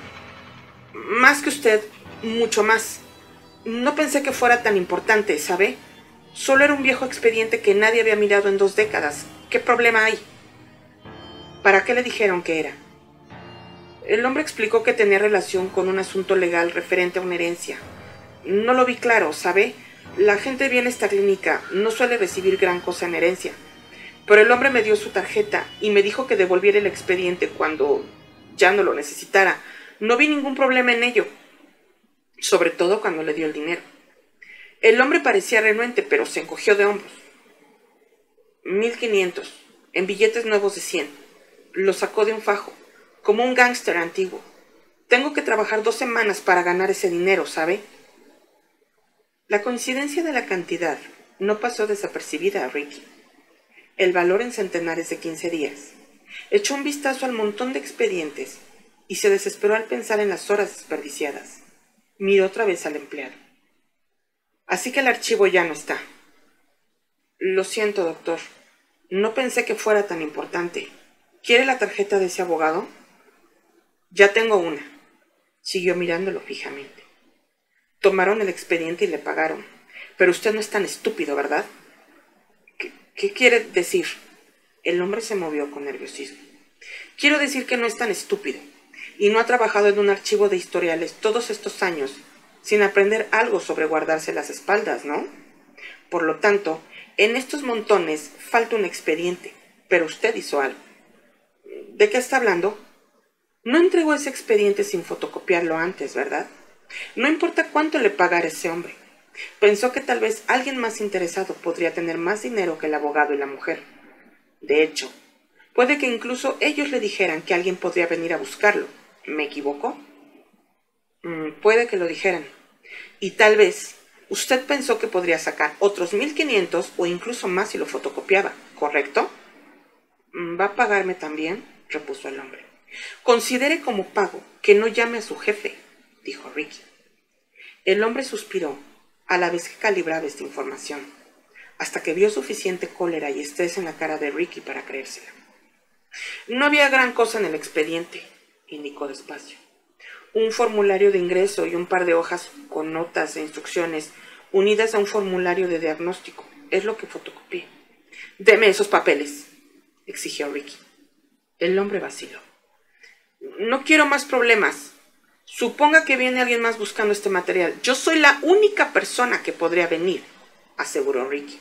Más que usted, mucho más. No pensé que fuera tan importante, ¿sabe? Solo era un viejo expediente que nadie había mirado en dos décadas. ¿Qué problema hay? ¿Para qué le dijeron que era? El hombre explicó que tenía relación con un asunto legal referente a una herencia. No lo vi claro, ¿sabe? La gente viene a esta clínica no suele recibir gran cosa en herencia. Pero el hombre me dio su tarjeta y me dijo que devolviera el expediente cuando ya no lo necesitara. No vi ningún problema en ello sobre todo cuando le dio el dinero. El hombre parecía renuente, pero se encogió de hombros. Mil quinientos, en billetes nuevos de cien. Lo sacó de un fajo, como un gángster antiguo. Tengo que trabajar dos semanas para ganar ese dinero, ¿sabe? La coincidencia de la cantidad no pasó desapercibida a Ricky. El valor en centenares de quince días. Echó un vistazo al montón de expedientes y se desesperó al pensar en las horas desperdiciadas. Miró otra vez al empleado. Así que el archivo ya no está. Lo siento, doctor. No pensé que fuera tan importante. ¿Quiere la tarjeta de ese abogado? Ya tengo una. Siguió mirándolo fijamente. Tomaron el expediente y le pagaron. Pero usted no es tan estúpido, ¿verdad? ¿Qué, qué quiere decir? El hombre se movió con nerviosismo. Quiero decir que no es tan estúpido y no ha trabajado en un archivo de historiales todos estos años sin aprender algo sobre guardarse las espaldas, ¿no? Por lo tanto, en estos montones falta un expediente, pero usted hizo algo. ¿De qué está hablando? No entregó ese expediente sin fotocopiarlo antes, ¿verdad? No importa cuánto le pagara ese hombre. Pensó que tal vez alguien más interesado podría tener más dinero que el abogado y la mujer. De hecho, puede que incluso ellos le dijeran que alguien podría venir a buscarlo ¿Me equivoco? Mm, puede que lo dijeran. Y tal vez usted pensó que podría sacar otros 1500 o incluso más si lo fotocopiaba, ¿correcto? Mm, ¿Va a pagarme también? repuso el hombre. Considere como pago que no llame a su jefe, dijo Ricky. El hombre suspiró, a la vez que calibraba esta información, hasta que vio suficiente cólera y estrés en la cara de Ricky para creérsela. No había gran cosa en el expediente, indicó despacio. Un formulario de ingreso y un par de hojas con notas e instrucciones unidas a un formulario de diagnóstico. Es lo que fotocopié. Deme esos papeles, exigió Ricky. El hombre vaciló. No quiero más problemas. Suponga que viene alguien más buscando este material. Yo soy la única persona que podría venir, aseguró Ricky.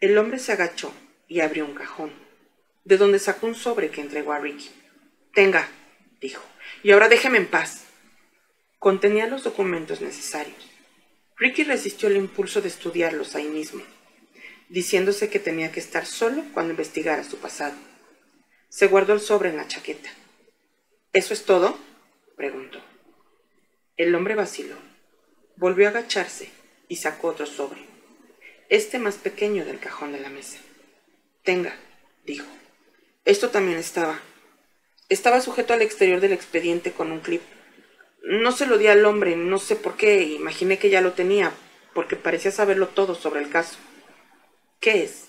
El hombre se agachó y abrió un cajón, de donde sacó un sobre que entregó a Ricky. Tenga, dijo, y ahora déjeme en paz. Contenía los documentos necesarios. Ricky resistió el impulso de estudiarlos ahí mismo. diciéndose que tenía que estar solo cuando investigara su pasado. Se guardó el sobre en la chaqueta. ¿Eso es todo? preguntó. El hombre vaciló. Volvió a agacharse y sacó otro sobre, este más pequeño del cajón de la mesa. Tenga, dijo. Esto también estaba. Estaba sujeto al exterior del expediente con un clip. No se lo di al hombre, no sé por qué, imaginé que ya lo tenía, porque parecía saberlo todo sobre el caso. ¿Qué es?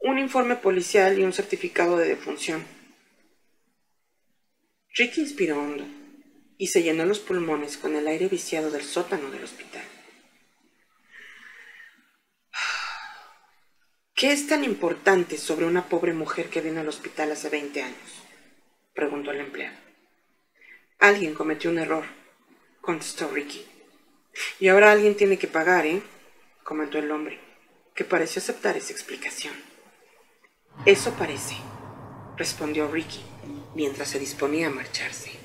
Un informe policial y un certificado de defunción. Ricky inspiró hondo y se llenó los pulmones con el aire viciado del sótano del hospital. ¿Qué es tan importante sobre una pobre mujer que vino al hospital hace 20 años? preguntó el empleado. Alguien cometió un error, contestó Ricky. Y ahora alguien tiene que pagar, ¿eh? comentó el hombre que pareció aceptar esa explicación. Eso parece, respondió Ricky mientras se disponía a marcharse.